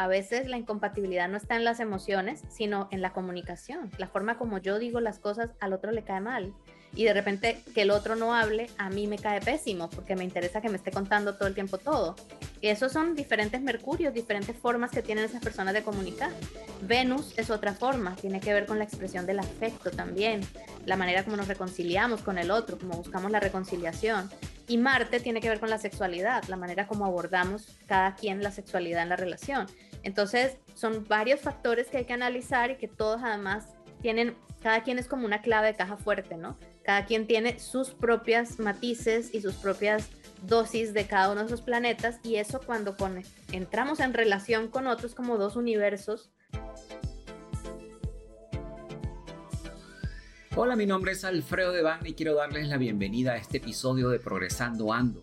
A veces la incompatibilidad no está en las emociones, sino en la comunicación. La forma como yo digo las cosas al otro le cae mal. Y de repente que el otro no hable, a mí me cae pésimo porque me interesa que me esté contando todo el tiempo todo. Y esos son diferentes mercurios, diferentes formas que tienen esas personas de comunicar. Venus es otra forma, tiene que ver con la expresión del afecto también, la manera como nos reconciliamos con el otro, como buscamos la reconciliación. Y Marte tiene que ver con la sexualidad, la manera como abordamos cada quien la sexualidad en la relación. Entonces, son varios factores que hay que analizar y que todos además tienen, cada quien es como una clave de caja fuerte, ¿no? Cada quien tiene sus propias matices y sus propias dosis de cada uno de esos planetas y eso cuando entramos en relación con otros como dos universos Hola, mi nombre es Alfredo Devane y quiero darles la bienvenida a este episodio de Progresando Ando,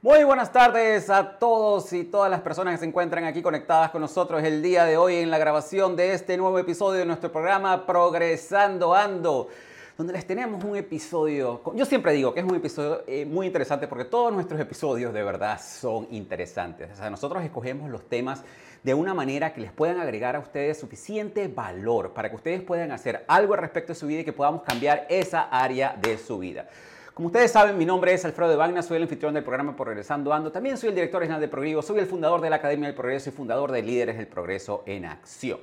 Muy buenas tardes a todos y todas las personas que se encuentran aquí conectadas con nosotros el día de hoy en la grabación de este nuevo episodio de nuestro programa Progresando Ando, donde les tenemos un episodio, yo siempre digo que es un episodio eh, muy interesante porque todos nuestros episodios de verdad son interesantes. O sea, nosotros escogemos los temas de una manera que les puedan agregar a ustedes suficiente valor para que ustedes puedan hacer algo al respecto de su vida y que podamos cambiar esa área de su vida. Como ustedes saben, mi nombre es Alfredo de Wagner, soy el anfitrión del programa Progresando Ando. También soy el director general de Progreso, soy el fundador de la Academia del Progreso y fundador de Líderes del Progreso en Acción.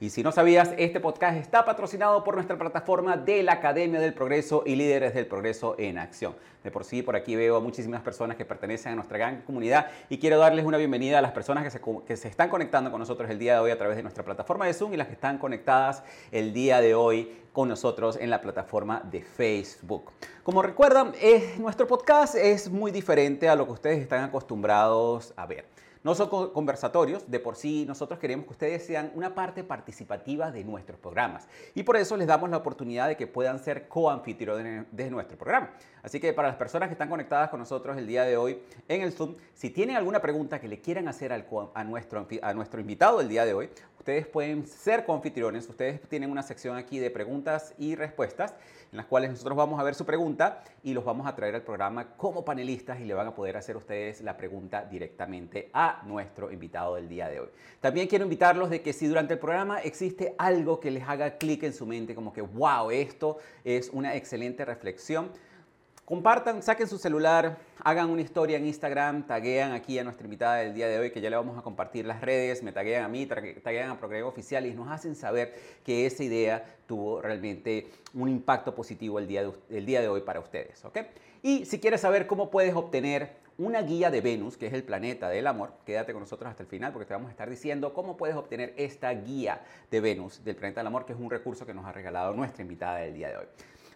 Y si no sabías, este podcast está patrocinado por nuestra plataforma de la Academia del Progreso y Líderes del Progreso en Acción. De por sí, por aquí veo a muchísimas personas que pertenecen a nuestra gran comunidad y quiero darles una bienvenida a las personas que se, que se están conectando con nosotros el día de hoy a través de nuestra plataforma de Zoom y las que están conectadas el día de hoy con nosotros en la plataforma de Facebook. Como recuerdan, nuestro podcast es muy diferente a lo que ustedes están acostumbrados a ver. No son conversatorios, de por sí nosotros queremos que ustedes sean una parte participativa de nuestros programas y por eso les damos la oportunidad de que puedan ser coanfitriones de nuestro programa. Así que para las personas que están conectadas con nosotros el día de hoy en el Zoom, si tienen alguna pregunta que le quieran hacer a, nuestro, a nuestro invitado del día de hoy, ustedes pueden ser coanfitriones, ustedes tienen una sección aquí de preguntas y respuestas en las cuales nosotros vamos a ver su pregunta y los vamos a traer al programa como panelistas y le van a poder hacer ustedes la pregunta directamente a nuestro invitado del día de hoy. También quiero invitarlos de que si durante el programa existe algo que les haga clic en su mente, como que, wow, esto es una excelente reflexión, Compartan, saquen su celular, hagan una historia en Instagram, taguean aquí a nuestra invitada del día de hoy, que ya le vamos a compartir las redes, me taguean a mí, taguean a Progrego Oficial y nos hacen saber que esa idea tuvo realmente un impacto positivo el día de, día de hoy para ustedes. Y si quieres saber cómo puedes obtener una guía de Venus, que es el planeta del amor, quédate con nosotros hasta el final porque te vamos a estar diciendo cómo puedes obtener esta guía de Venus del planeta del amor, que es un recurso que nos ha regalado nuestra invitada del día de hoy.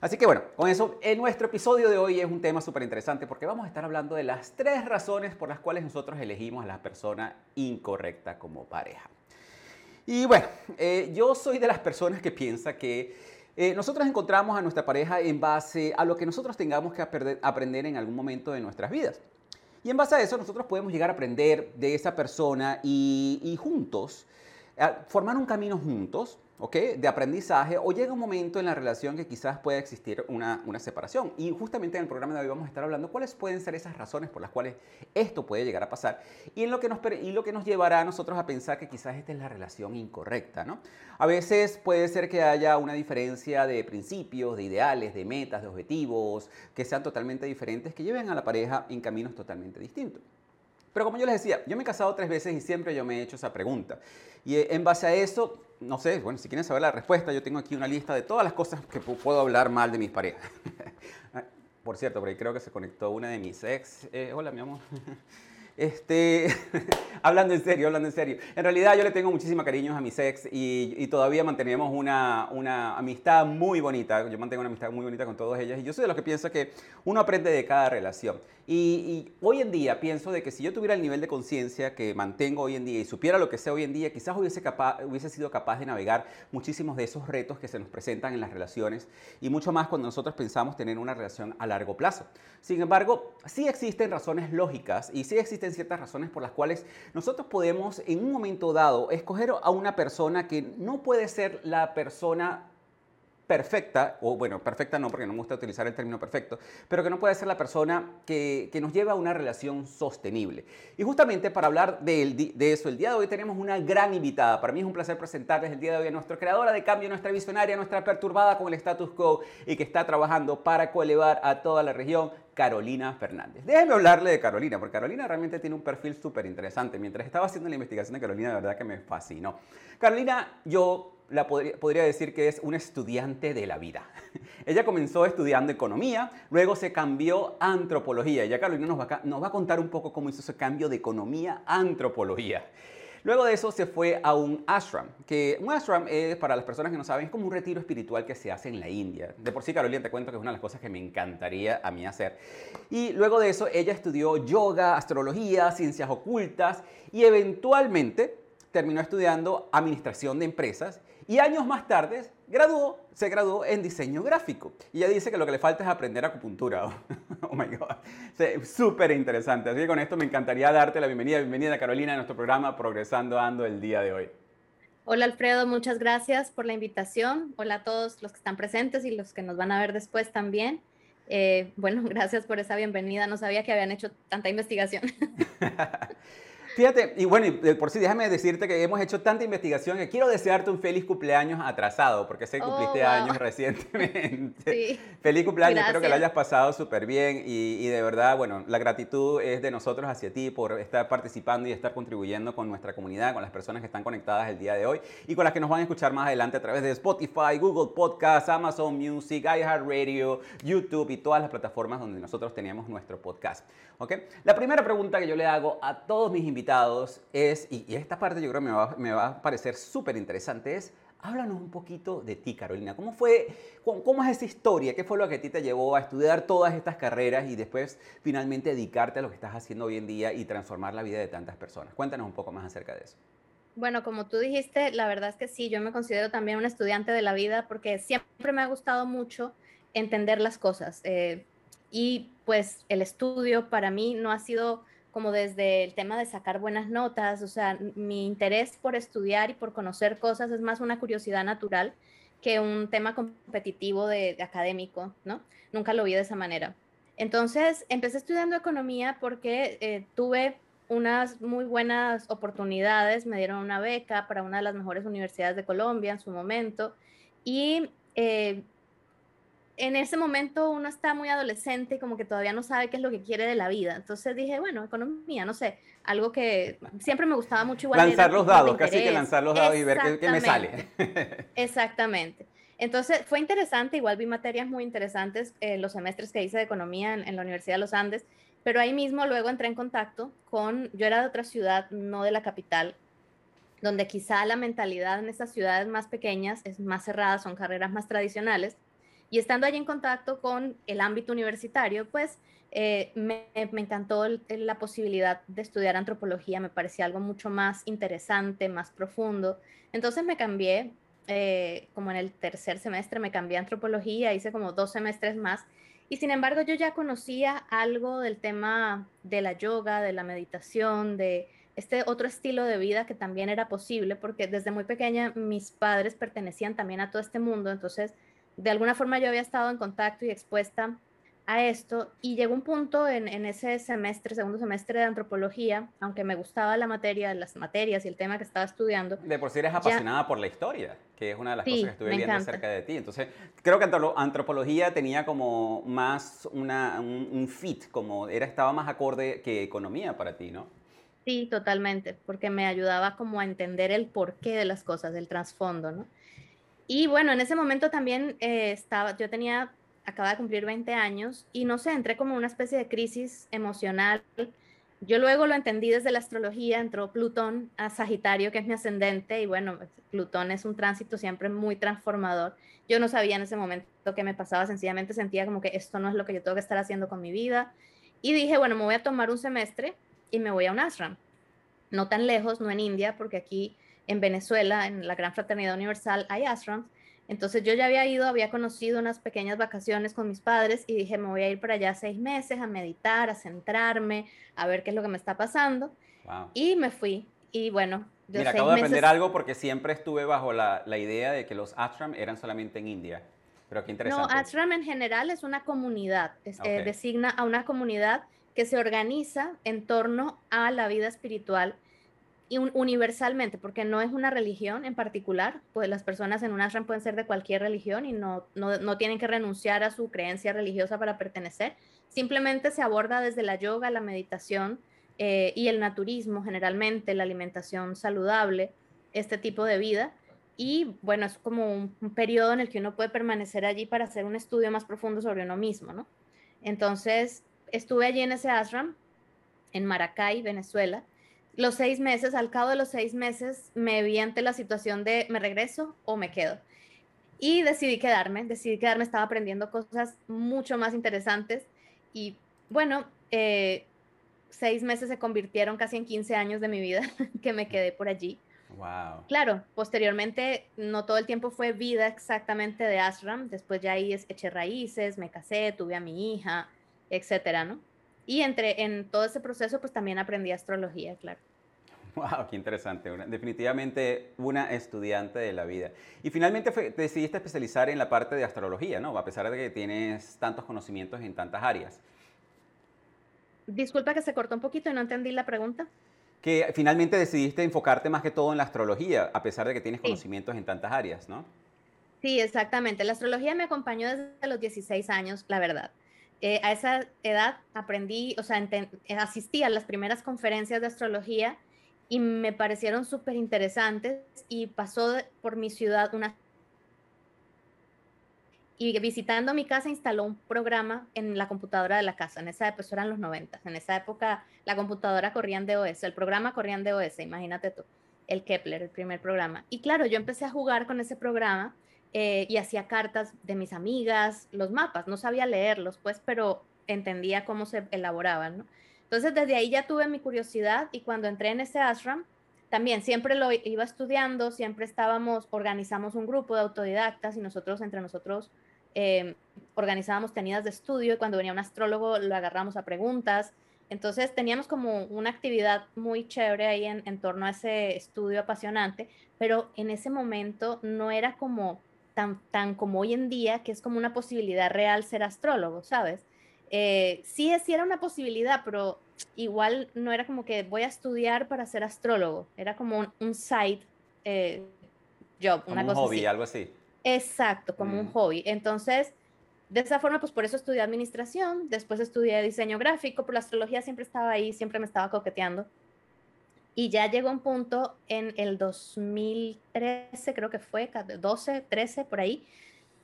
Así que bueno, con eso, en nuestro episodio de hoy es un tema súper interesante porque vamos a estar hablando de las tres razones por las cuales nosotros elegimos a la persona incorrecta como pareja. Y bueno, eh, yo soy de las personas que piensa que eh, nosotros encontramos a nuestra pareja en base a lo que nosotros tengamos que aprender en algún momento de nuestras vidas. Y en base a eso nosotros podemos llegar a aprender de esa persona y, y juntos, formar un camino juntos de aprendizaje o llega un momento en la relación que quizás pueda existir una, una, separación. Y justamente en el programa de hoy vamos a estar hablando cuáles pueden ser esas razones por las cuales esto puede llegar a pasar y, en lo, que nos, y lo que nos llevará a nosotros a pensar que quizás esta es la relación incorrecta. ¿no? A veces puede ser que haya una diferencia de principios, de ideales, de metas, de objetivos, que sean totalmente diferentes, que lleven a la pareja en caminos totalmente distintos. Pero como yo les decía, yo me he casado tres veces y siempre yo me he hecho esa pregunta. Y eh, en base a eso, no sé, bueno, si quieren saber la respuesta, yo tengo aquí una lista de todas las cosas que puedo hablar mal de mis parejas. Por cierto, por creo que se conectó una de mis ex. Eh, hola, mi amor. Este, hablando en serio, hablando en serio. En realidad yo le tengo muchísimo cariño a mis ex y, y, todavía mantenemos una, una amistad muy bonita. Yo mantengo una amistad muy bonita con todas ellas y yo soy de los que pienso que uno aprende de cada relación. Y, y hoy en día pienso de que si yo tuviera el nivel de conciencia que mantengo hoy en día y supiera lo que sé hoy en día, quizás hubiese, capaz, hubiese sido capaz de navegar muchísimos de esos retos que se nos presentan en las relaciones y mucho más cuando nosotros pensamos tener una relación a largo plazo. Sin embargo, sí existen razones lógicas y sí existen ciertas razones por las cuales nosotros podemos en un momento dado escoger a una persona que no puede ser la persona perfecta, o bueno, perfecta no, porque no me gusta utilizar el término perfecto, pero que no puede ser la persona que, que nos lleva a una relación sostenible. Y justamente para hablar de, eso, el día de hoy tenemos una gran invitada. Para mí es un placer presentarles el día de hoy a nuestra creadora de cambio, nuestra visionaria, nuestra perturbada con el status quo y que está trabajando para coelevar a toda la región, Carolina Fernández. Déjenme hablarle de Carolina, porque Carolina realmente tiene un perfil súper interesante. Mientras estaba haciendo la investigación de Carolina, de verdad que me fascinó. Carolina, yo la podría, decir que es una estudiante de la vida. Ella comenzó estudiando economía, luego se cambió a antropología. Ya Carolina nos va, a, nos va a contar un poco cómo hizo ese cambio de economía a antropología. Luego de eso se fue a un ashram, que un ashram es, para las personas que no saben, es como un retiro espiritual que se hace en la India. De por sí, Carolina, te cuento que es una de las cosas que me encantaría a mí hacer. Y luego de eso, ella estudió yoga, astrología, ciencias ocultas y eventualmente terminó estudiando administración de empresas y años más tarde graduó, se graduó en diseño gráfico. Y ella dice que lo que le falta es aprender acupuntura. oh my God. Súper interesante. Así que con esto me encantaría darte la bienvenida. Bienvenida Carolina a nuestro programa Progresando Ando el día de hoy. Hola Alfredo, muchas gracias por la invitación. Hola a todos los que están presentes y los que nos van a ver después también. Eh, bueno, gracias por esa bienvenida. No sabía que habían hecho tanta investigación. Fíjate, y bueno, y por sí, déjame decirte que hemos hecho tanta investigación que quiero desearte un feliz cumpleaños atrasado, porque sé que cumpliste oh, wow. años recientemente. Sí. Feliz cumpleaños, Gracias. espero que lo hayas pasado súper bien y, y, de verdad, bueno, la gratitud es de nosotros hacia ti por estar participando y estar contribuyendo con nuestra comunidad, con las personas que están conectadas el día de hoy y con las que nos van a escuchar más adelante a través de Spotify, Google Podcasts, Amazon Music, iHeartRadio, YouTube y todas las plataformas donde nosotros tenemos nuestro podcast. ¿ok? La primera pregunta que yo le hago a todos mis invitados invitados es, y, y, esta parte yo creo que me va, me va a parecer súper interesante, es háblanos un poquito de ti, Carolina. ¿Cómo fue, cómo, cómo, es esa historia? ¿Qué fue lo que a ti te llevó a estudiar todas estas carreras y después finalmente dedicarte a lo que estás haciendo hoy en día y transformar la vida de tantas personas? Cuéntanos un poco más acerca de eso. Bueno, como tú dijiste, la verdad es que sí, yo me considero también un estudiante de la vida porque siempre me ha gustado mucho entender las cosas. Eh, y pues el estudio para mí no ha sido como desde el tema de sacar buenas notas, o sea, mi interés por estudiar y por conocer cosas es más una curiosidad natural que un tema competitivo de, académico, ¿no? Nunca lo vi de esa manera. Entonces, empecé estudiando economía porque eh, tuve unas muy buenas oportunidades, me dieron una beca para una de las mejores universidades de Colombia en su momento y eh, en ese momento uno está muy adolescente y como que todavía no sabe qué es lo que quiere de la vida. Entonces dije, bueno, economía, no sé, algo que siempre me gustaba mucho. Igual lanzar los dados, casi que lanzar los dados y ver qué, qué me sale. Exactamente. Entonces fue interesante, igual vi materias muy interesantes en los semestres que hice de economía en, en, la Universidad de los Andes, pero ahí mismo luego entré en contacto con, yo era de otra ciudad, no de la capital, donde quizá la mentalidad en estas ciudades más pequeñas es más cerrada, son carreras más tradicionales y estando allí en contacto con el ámbito universitario, pues eh, me, encantó la posibilidad de estudiar antropología, me parecía algo mucho más interesante, más profundo. Entonces me cambié, eh, como en el tercer semestre me cambié a antropología, hice como dos semestres más. Y sin embargo yo ya conocía algo del tema de la yoga, de la meditación, de este otro estilo de vida que también era posible, porque desde muy pequeña mis padres pertenecían también a todo este mundo, entonces de alguna forma yo había estado en contacto y expuesta a esto y llegó un punto en, en, ese semestre, segundo semestre de antropología, aunque me gustaba la materia, las materias y el tema que estaba estudiando. De por sí eres apasionada ya, por la historia, que es una de las sí, cosas que estuve viendo encanta. cerca de ti. Entonces, creo que antropología tenía como más una, un, un, fit, como era, estaba más acorde que economía para ti, ¿no? Sí, totalmente, porque me ayudaba como a entender el porqué de las cosas, el trasfondo, ¿no? Y bueno, en ese momento también eh, estaba, yo tenía, acababa de cumplir 20 años y no sé, entré como una especie de crisis emocional yo luego lo entendí desde la astrología, entró Plutón a Sagitario, que es mi ascendente, y bueno, pues, Plutón es un tránsito siempre muy transformador. Yo no sabía en ese momento qué me pasaba, sencillamente sentía como que esto no es lo que yo tengo que estar haciendo con mi vida. Y dije, bueno, me voy a tomar un semestre y me voy a un ashram. No tan lejos, no en India, porque aquí en Venezuela, en la Gran Fraternidad Universal, hay ashrams. Entonces yo ya había ido, había conocido unas pequeñas vacaciones con mis padres y dije, me voy a ir para allá seis meses a meditar, a centrarme, a ver qué es lo que me está pasando. Y me fui. Y bueno, yo Mira, acabo de aprender algo porque siempre estuve bajo la, la, idea de que los ashram eran solamente en India. Pero qué interesante. No, ashram en general es una comunidad, eh, designa a una comunidad que se organiza en torno a la vida espiritual universalmente, porque no es una religión en particular, pues las personas en un ashram pueden ser de cualquier religión y no, no, tienen que renunciar a su creencia religiosa para pertenecer, simplemente se aborda desde la yoga, la meditación eh, y el naturismo, generalmente la alimentación saludable, este tipo de vida. Y bueno, es como un, un periodo en el que uno puede permanecer allí para hacer un estudio más profundo sobre uno mismo, ¿no? Entonces, estuve allí en ese ashram, en Maracay, Venezuela, los seis meses, al cabo de los seis meses, me vi ante la situación de me regreso o me quedo. Y decidí quedarme, decidí quedarme, estaba aprendiendo cosas mucho más interesantes. Y bueno, eh, seis meses se convirtieron casi en 15 años de mi vida que me quedé por allí. Wow. Claro, posteriormente no todo el tiempo fue vida exactamente de ashram, después ya ahí eché raíces, me casé, tuve a mi hija, etcétera, ¿no? Y entre, en todo ese proceso, pues también aprendí astrología, claro. Wow, qué interesante. definitivamente una estudiante de la vida. Y finalmente te decidiste especializar en la parte de astrología, ¿no? A pesar de que tienes tantos conocimientos en tantas áreas. Disculpa que se cortó un poquito y no entendí la pregunta. Que finalmente decidiste enfocarte más que todo en la astrología, a pesar de que tienes conocimientos en tantas áreas, ¿no? Sí, exactamente. La astrología me acompañó desde los 16 años, la verdad. Eh, a esa edad aprendí, o sea, eh, asistí a las primeras conferencias de astrología y me parecieron súper interesantes y pasó por mi ciudad una... Y visitando mi casa instaló un programa en la computadora de la casa. En esa época, eran los 90. En esa época la computadora corría en DOS, el programa corría en DOS, imagínate tú, el Kepler, el primer programa. Y claro, yo empecé a jugar con ese programa eh, y hacía cartas de mis amigas, los mapas, no sabía leerlos, pues, pero entendía cómo se elaboraban, ¿no? Entonces, desde ahí ya tuve mi curiosidad y cuando entré en ese ashram, también siempre lo iba estudiando, siempre estábamos, organizamos un grupo de autodidactas y nosotros, entre nosotros, eh, organizábamos tenidas de estudio y cuando venía un astrólogo lo agarramos a preguntas. Entonces teníamos como una actividad muy chévere ahí en torno a ese estudio apasionante, pero en ese momento no era como tan, tan como hoy en día, que es como una posibilidad real ser astrólogo, ¿sabes? Eh, sí, sí era una posibilidad, pero igual no era como que voy a estudiar para ser astrólogo, era como un, side eh, job, una un hobby, algo así. Exacto, como un mm. hobby. Entonces, de esa forma, pues por eso estudié administración, después estudié diseño gráfico, pero la astrología siempre estaba ahí, siempre me estaba coqueteando. Y ya llegó un punto en el 2013, creo que fue, 12, 13, por ahí,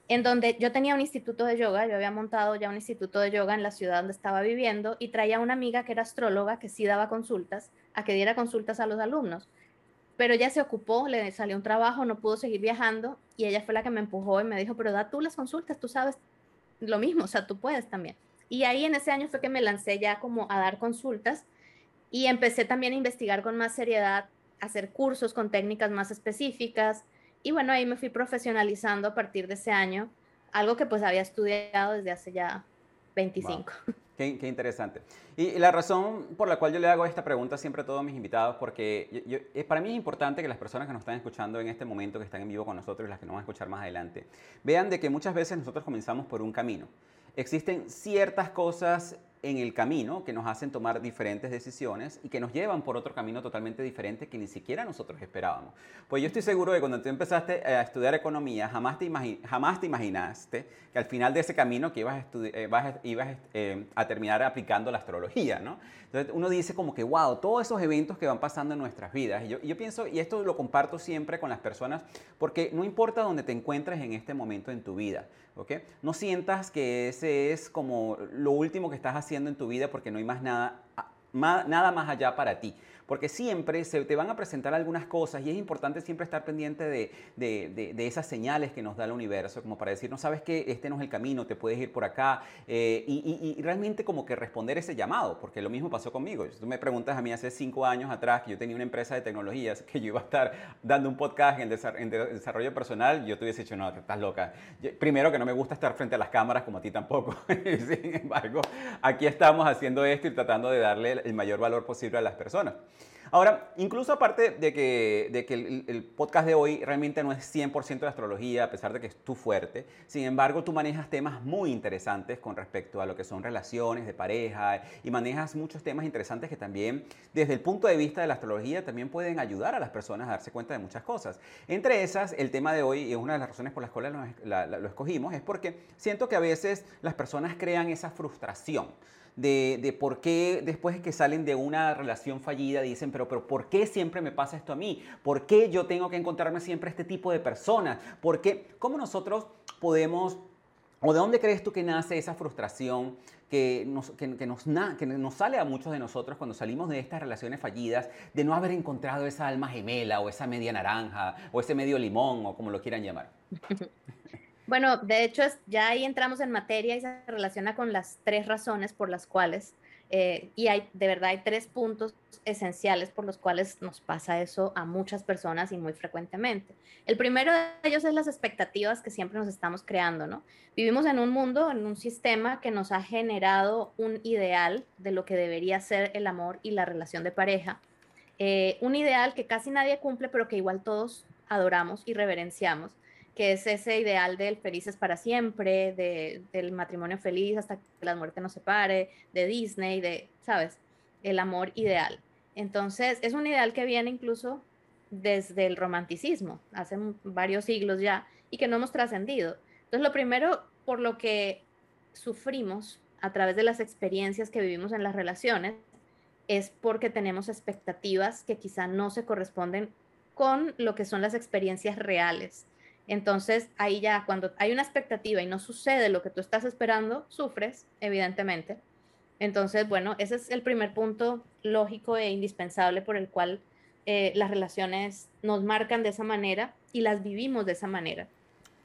en donde yo tenía un instituto de yoga, yo había montado ya un instituto de yoga en la ciudad donde estaba viviendo y traía una amiga que era astróloga, que sí daba consultas, a que diera consultas a los alumnos. Pero ella se ocupó, le salió un trabajo, no pudo seguir viajando y ella fue la que me empujó y me dijo, pero da tú las consultas, tú sabes lo mismo, o sea, tú puedes también. Y ahí en ese año fue que me lancé ya como a dar consultas y empecé también a investigar con más seriedad, hacer cursos con técnicas más específicas. Y bueno, ahí me fui profesionalizando a partir de ese año, algo que pues había estudiado desde hace ya 25. Qué, interesante. Y, la razón por la cual yo le hago esta pregunta siempre a todos mis invitados, porque yo, eh, para mí es importante que las personas que nos están escuchando en este momento, que están en vivo con nosotros y las que nos van a escuchar más adelante, vean de que muchas veces nosotros comenzamos por un camino. Existen ciertas cosas en el camino que nos hacen tomar diferentes decisiones y que nos llevan por otro camino totalmente diferente que ni siquiera nosotros esperábamos. Pues yo estoy seguro de que cuando tú empezaste a estudiar economía, jamás te, jamás te imaginaste que al final de ese camino que ibas a, eh, ibas, eh, a terminar aplicando la astrología, ¿no? Entonces uno dice como que, wow, todos esos eventos que van pasando en nuestras vidas. Y yo, yo pienso, y esto lo comparto siempre con las personas, porque no importa dónde te encuentres en este momento en tu vida, No sientas que ese es como lo último que estás haciendo en tu vida porque no hay más nada nada más allá para ti porque siempre se te van a presentar algunas cosas y es importante siempre estar pendiente de, de, de, esas señales que nos da el universo, como para decir, no sabes que este no es el camino, te puedes ir por acá, eh, y, y, realmente como que responder ese llamado, porque lo mismo pasó conmigo. Tú me preguntas a mí hace cinco años atrás que yo tenía una empresa de tecnologías, que yo iba a estar dando un podcast en, en desarrollo personal, yo te hubiese dicho, no, estás loca. primero que no me gusta estar frente a las cámaras como a ti tampoco. Sin embargo, aquí estamos haciendo esto y tratando de darle el mayor valor posible a las personas. Ahora, incluso aparte de que, el, podcast de hoy realmente no es 100% de astrología, a pesar de que es tu fuerte, sin embargo tú manejas temas muy interesantes con respecto a lo que son relaciones de pareja y manejas muchos temas interesantes que también desde el punto de vista de la astrología también pueden ayudar a las personas a darse cuenta de muchas cosas. Entre esas, el tema de hoy, y una de las razones por las cuales lo escogimos, es porque siento que a veces las personas crean esa frustración de, por qué después de que salen de una relación fallida dicen, pero, pero ¿por qué siempre me pasa esto a mí? ¿Por qué yo tengo que encontrarme siempre este tipo de personas? ¿Por qué? ¿Cómo nosotros podemos, o de dónde crees tú que nace esa frustración? Que nos, que, nos, que nos sale a muchos de nosotros cuando salimos de estas relaciones fallidas, de no haber encontrado esa alma gemela o esa media naranja o ese medio limón o como lo quieran llamar. Bueno, de hecho, ya ahí entramos en materia y se relaciona con las tres razones por las cuales, eh, y hay, de verdad hay tres puntos esenciales por los cuales nos pasa eso a muchas personas y muy frecuentemente. El primero de ellos es las expectativas que siempre nos estamos creando, ¿no? Vivimos en un mundo, en un sistema que nos ha generado un ideal de lo que debería ser el amor y la relación de pareja. Eh, un ideal que casi nadie cumple, pero que igual todos adoramos y reverenciamos que es ese ideal del felices para siempre, del matrimonio feliz hasta que la muerte nos separe, de Disney, de, ¿sabes? El amor ideal. Entonces, es un ideal que viene incluso desde el romanticismo, hace varios siglos ya, y que no hemos trascendido. Entonces, lo primero por lo que sufrimos a través de las experiencias que vivimos en las relaciones es porque tenemos expectativas que quizá no se corresponden con lo que son las experiencias reales entonces, ahí ya cuando hay una expectativa y no sucede lo que tú estás esperando, sufres, evidentemente. Entonces, bueno, ese es el primer punto lógico e indispensable por el cual eh, las relaciones nos marcan de esa manera y las vivimos de esa manera.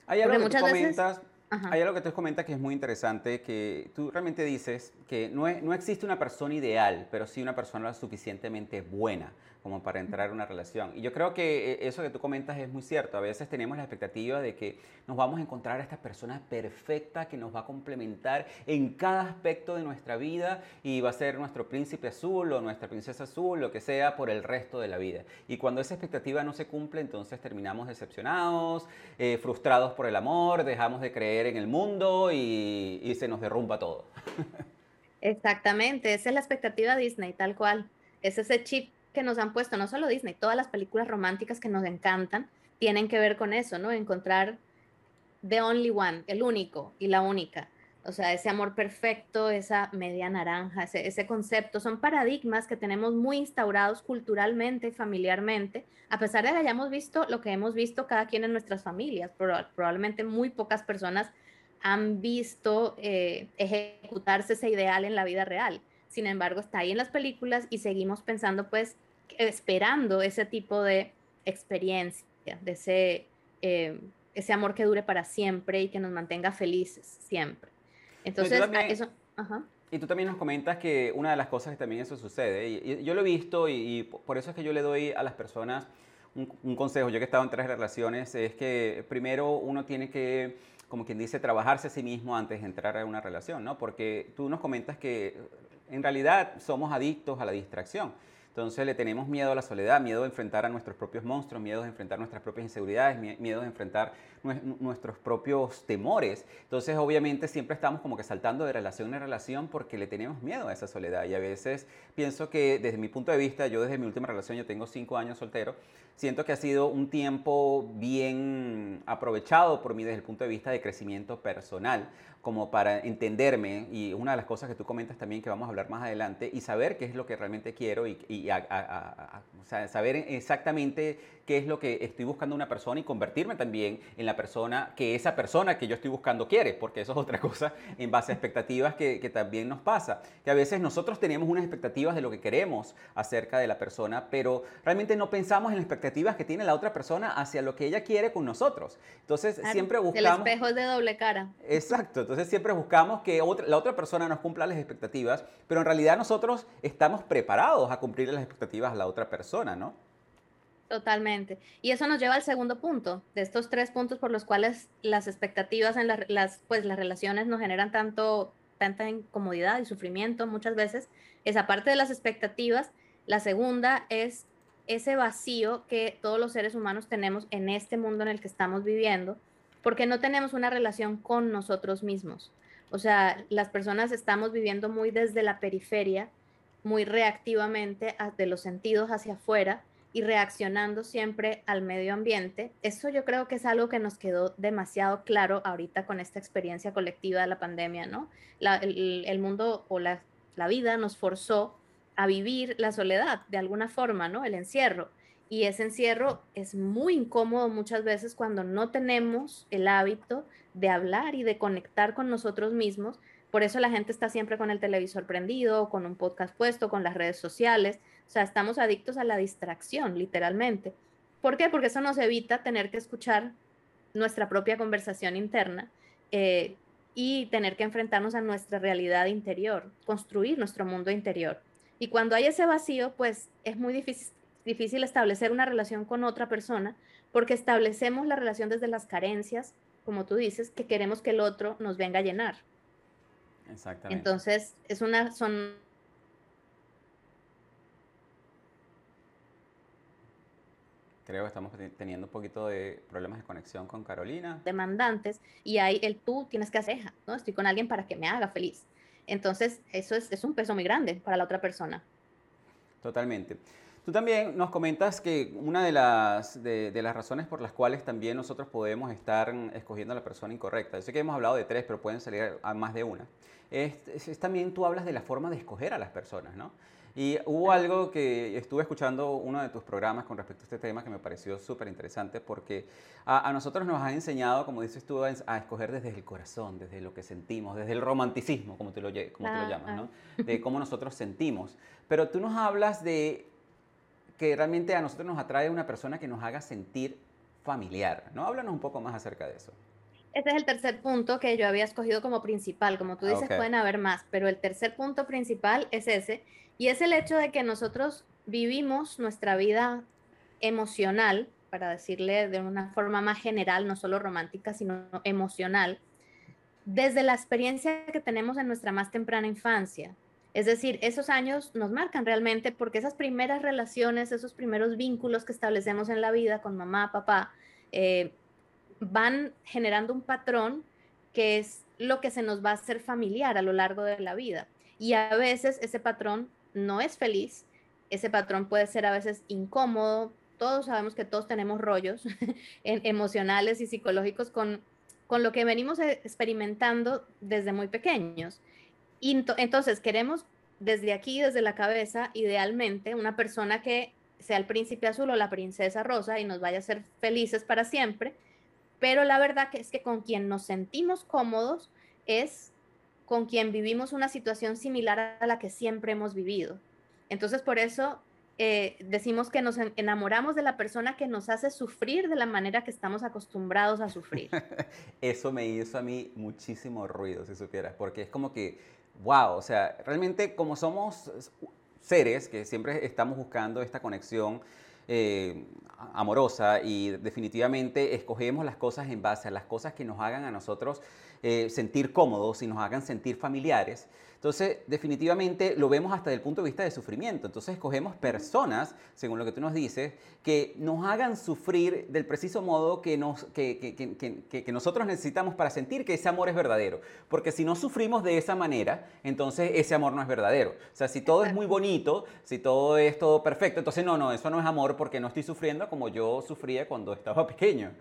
Hay algo, que tú comentas, hay algo que tú comentas que es muy interesante, que tú realmente dices que no, no existe una persona ideal, pero sí una persona suficientemente buena como para entrar en una relación. Y yo creo que eh, eso que tú comentas es muy cierto. A veces tenemos la expectativa de que nos vamos a encontrar a esta persona perfecta que nos va a complementar en cada aspecto de nuestra vida y va a ser nuestro príncipe azul o nuestra princesa azul, lo que sea, por el resto de la vida. Y cuando esa expectativa no se cumple, entonces terminamos decepcionados, eh, frustrados por el amor, dejamos de creer en el mundo y, y se nos derrumba todo. Exactamente, esa es la expectativa Disney, tal cual. Es ese chip que nos han puesto, no solo Disney, todas las películas románticas que nos encantan tienen que ver con eso, ¿no? Encontrar the only one, el único y la única. O sea, ese amor perfecto, esa media naranja, ese, ese concepto, son paradigmas que tenemos muy instaurados culturalmente, familiarmente, a pesar de que hayamos visto lo que hemos visto cada quien en nuestras familias. probablemente muy pocas personas han visto eh, ejecutarse ese ideal en la vida real. Sin embargo, está ahí en las películas y seguimos pensando, pues, esperando ese tipo de experiencia, de ese, eh, ese amor que dure para siempre y que nos mantenga felices siempre. Entonces, eso... Y tú también nos comentas que una de las cosas que también eso sucede, y, yo lo he visto y, por eso es que yo le doy a las personas un, un, consejo, yo que he estado en tres relaciones, es que primero uno tiene que, como quien dice, trabajarse a sí mismo antes de entrar a una relación, ¿no? Porque tú nos comentas que en realidad somos adictos a la distracción. Entonces le tenemos miedo a la soledad, miedo a enfrentar a nuestros propios monstruos, miedo a enfrentar nuestras propias inseguridades, miedo a enfrentar nuestros propios temores. Entonces obviamente siempre estamos como que saltando de relación en relación porque le tenemos miedo a esa soledad. Y a veces pienso que desde mi punto de vista, yo desde mi última relación, yo tengo cinco años soltero, siento que ha sido un tiempo bien aprovechado por mí desde el punto de vista de crecimiento personal como para entenderme y una de las cosas que tú comentas también que vamos a hablar más adelante y saber qué es lo que realmente quiero y, y saber exactamente qué es lo que estoy buscando una persona y convertirme también en la persona que esa persona que yo estoy buscando quiere, porque eso es otra cosa en base a expectativas que, que también nos pasa, que a veces nosotros tenemos unas expectativas de lo que queremos acerca de la persona, pero realmente no pensamos en las expectativas que tiene la otra persona hacia lo que ella quiere con nosotros. Entonces siempre buscamos... El espejo es de doble cara. Exacto, entonces siempre buscamos que la otra persona nos cumpla las expectativas, pero en realidad nosotros estamos preparados a cumplir las expectativas a la otra persona, ¿no? Totalmente. Y eso nos lleva al segundo punto, de estos tres puntos por los cuales las expectativas en las, pues, las relaciones nos generan tanto, tanta incomodidad y sufrimiento muchas veces. Esa parte de las expectativas. La segunda es ese vacío que todos los seres humanos tenemos en este mundo en el que estamos viviendo, porque no tenemos una relación con nosotros mismos. O sea, las personas estamos viviendo muy desde la periferia, muy reactivamente de los sentidos hacia afuera y reaccionando siempre al medio ambiente. Eso yo creo que es algo que nos quedó demasiado claro ahorita con esta experiencia colectiva de la pandemia, ¿no? el, mundo o la, vida nos forzó a vivir la soledad de alguna forma, ¿no? El encierro. Y ese encierro es muy incómodo muchas veces cuando no tenemos el hábito de hablar y de conectar con nosotros mismos. Por eso la gente está siempre con el televisor prendido, con un podcast puesto, con las redes sociales. O sea, estamos adictos a la distracción, literalmente. ¿Por qué? Porque eso nos evita tener que escuchar nuestra propia conversación interna eh, y tener que enfrentarnos a nuestra realidad interior, construir nuestro mundo interior. Y cuando hay ese vacío, pues es muy difícil, difícil establecer una relación con otra persona porque establecemos la relación desde las carencias, como tú dices, que queremos que el otro nos venga a llenar. Exactamente. Entonces, es una, son Creo que estamos teniendo un poquito de problemas de conexión con Carolina. Demandantes y ahí el tú tienes que hacer, ¿no? Estoy con alguien para que me haga feliz. Entonces, eso es, es un peso muy grande para la otra persona. Totalmente. Tú también nos comentas que una de las, de, las razones por las cuales también nosotros podemos estar escogiendo a la persona incorrecta, yo sé que hemos hablado de tres, pero pueden salir a más de una, es, es también tú hablas de la forma de escoger a las personas, ¿no? Y hubo algo que estuve escuchando uno de tus programas con respecto a este tema que me pareció súper interesante porque a, nosotros nos has enseñado, como dices tú, a, escoger desde el corazón, desde lo que sentimos, desde el romanticismo, como tú lo, como lo llamas, ¿no? De cómo nosotros sentimos. Pero tú nos hablas de que realmente a nosotros nos atrae una persona que nos haga sentir familiar, ¿no? Háblanos un poco más acerca de eso. Ese es el tercer punto que yo había escogido como principal. Como tú dices, pueden haber más, pero el tercer punto principal es ese y es el hecho de que nosotros vivimos nuestra vida emocional, para decirle de una forma más general, no solo romántica, sino emocional, desde la experiencia que tenemos en nuestra más temprana infancia. Es decir, esos años nos marcan realmente porque esas primeras relaciones, esos primeros vínculos que establecemos en la vida con mamá, papá, eh, van generando un patrón que es lo que se nos va a hacer familiar a lo largo de la vida. Y a veces ese patrón no es feliz, ese patrón puede ser a veces incómodo, todos sabemos que todos tenemos rollos emocionales y psicológicos con, con lo que venimos e, experimentando desde muy pequeños. Entonces queremos desde aquí, desde la cabeza, idealmente, una persona que sea el príncipe azul o la princesa rosa y nos vaya a hacer felices para siempre, pero la verdad que es que con quien nos sentimos cómodos es con quien vivimos una situación similar a la que siempre hemos vivido. Entonces, por eso eh, decimos que nos enamoramos de la persona que nos hace sufrir de la manera que estamos acostumbrados a sufrir. eso me hizo a mí muchísimo ruido, si supieras, porque es como que, wow, o sea, realmente como somos seres que siempre estamos buscando esta conexión, eh, amorosa y definitivamente escogemos las cosas en base a las cosas que nos hagan a nosotros eh, sentir cómodos y nos hagan sentir familiares. Entonces, definitivamente lo vemos hasta el punto de vista de sufrimiento. Entonces, escogemos personas, según lo que tú nos dices, que nos hagan sufrir del preciso modo que, nos, que, que, que, nosotros necesitamos para sentir que ese amor es verdadero. Porque si no sufrimos de esa manera, entonces ese amor no es verdadero. O sea, si todo es muy bonito, si todo es todo perfecto, entonces no, no, eso no es amor porque no estoy sufriendo como yo sufría cuando estaba pequeño.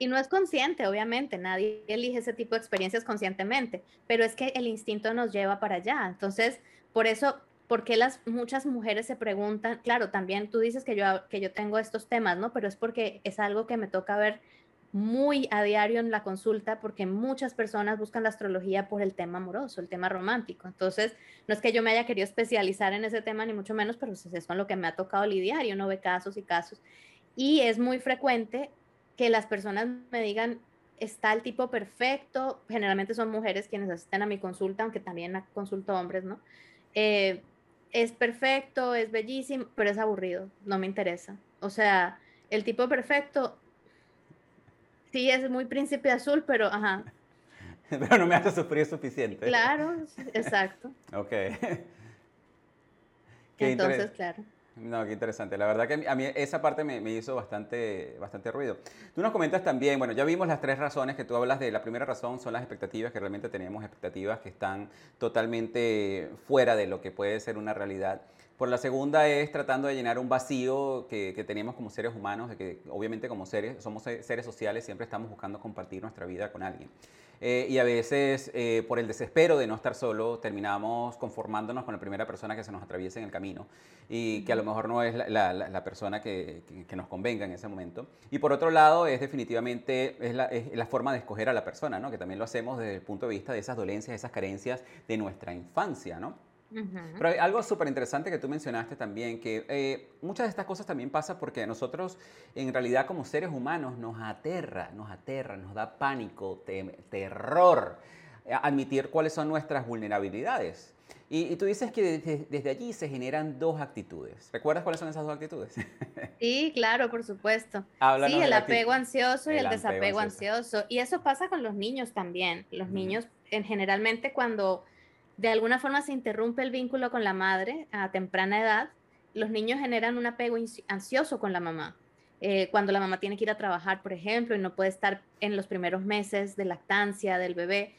Y no es consciente, obviamente, nadie elige ese tipo de experiencias conscientemente, pero es que el instinto nos lleva para allá. Entonces, por eso ¿por las muchas mujeres se preguntan? Claro, también tú dices que yo, que yo tengo estos temas, ¿no? Pero es porque es algo que me toca ver muy a diario en la consulta porque muchas personas buscan la astrología por el tema amoroso, el tema romántico. Entonces, no es que yo me haya querido especializar en ese tema, ni mucho menos, pero es con lo que me ha tocado lidiar y uno ve casos y casos. Y es muy frecuente que las personas me digan, está el tipo perfecto, generalmente son mujeres quienes asisten a mi consulta, aunque también consulto hombres, ¿no? Eh, es perfecto, es bellísimo, pero es aburrido, no me interesa. O sea, el tipo perfecto Sí, es muy príncipe azul, pero ajá. pero no me hace sufrir suficiente. Claro, exacto. ok. Entonces, claro. No, qué interesante. La verdad que a mí esa parte me, me, hizo bastante, bastante ruido. Tú nos comentas también, bueno, ya vimos las tres razones que tú hablas de. La primera razón son las expectativas, que realmente tenemos expectativas que están totalmente fuera de lo que puede ser una realidad. Por la segunda es tratando de llenar un vacío que, que, tenemos como seres humanos, de que obviamente como seres, somos seres sociales, siempre estamos buscando compartir nuestra vida con alguien. Eh, y a veces eh, por el desespero de no estar solo, terminamos conformándonos con la primera persona que se nos atraviesa en el camino y que a lo mejor no es la, la, persona que, que, nos convenga en ese momento. Y por otro lado, es definitivamente es la, es la forma de escoger a la persona, ¿no? que también lo hacemos desde el punto de vista de esas dolencias, esas carencias de nuestra infancia. ¿no? Pero hay algo súper interesante que tú mencionaste también, que eh, muchas de estas cosas también pasa porque nosotros en realidad como seres humanos nos aterra, nos aterra, nos da pánico, terror eh, admitir cuáles son nuestras vulnerabilidades. Y, tú dices que desde, allí se generan dos actitudes. ¿Recuerdas cuáles son esas dos actitudes? Sí, claro, por supuesto. sí, el apego ansioso y el, desapego ansioso. Y eso pasa con los niños también. Los niños, en, generalmente cuando de alguna forma se interrumpe el vínculo con la madre a temprana edad, los niños generan un apego ansioso con la mamá. Eh, cuando la mamá tiene que ir a trabajar, por ejemplo, y no puede estar en los primeros meses de lactancia del bebé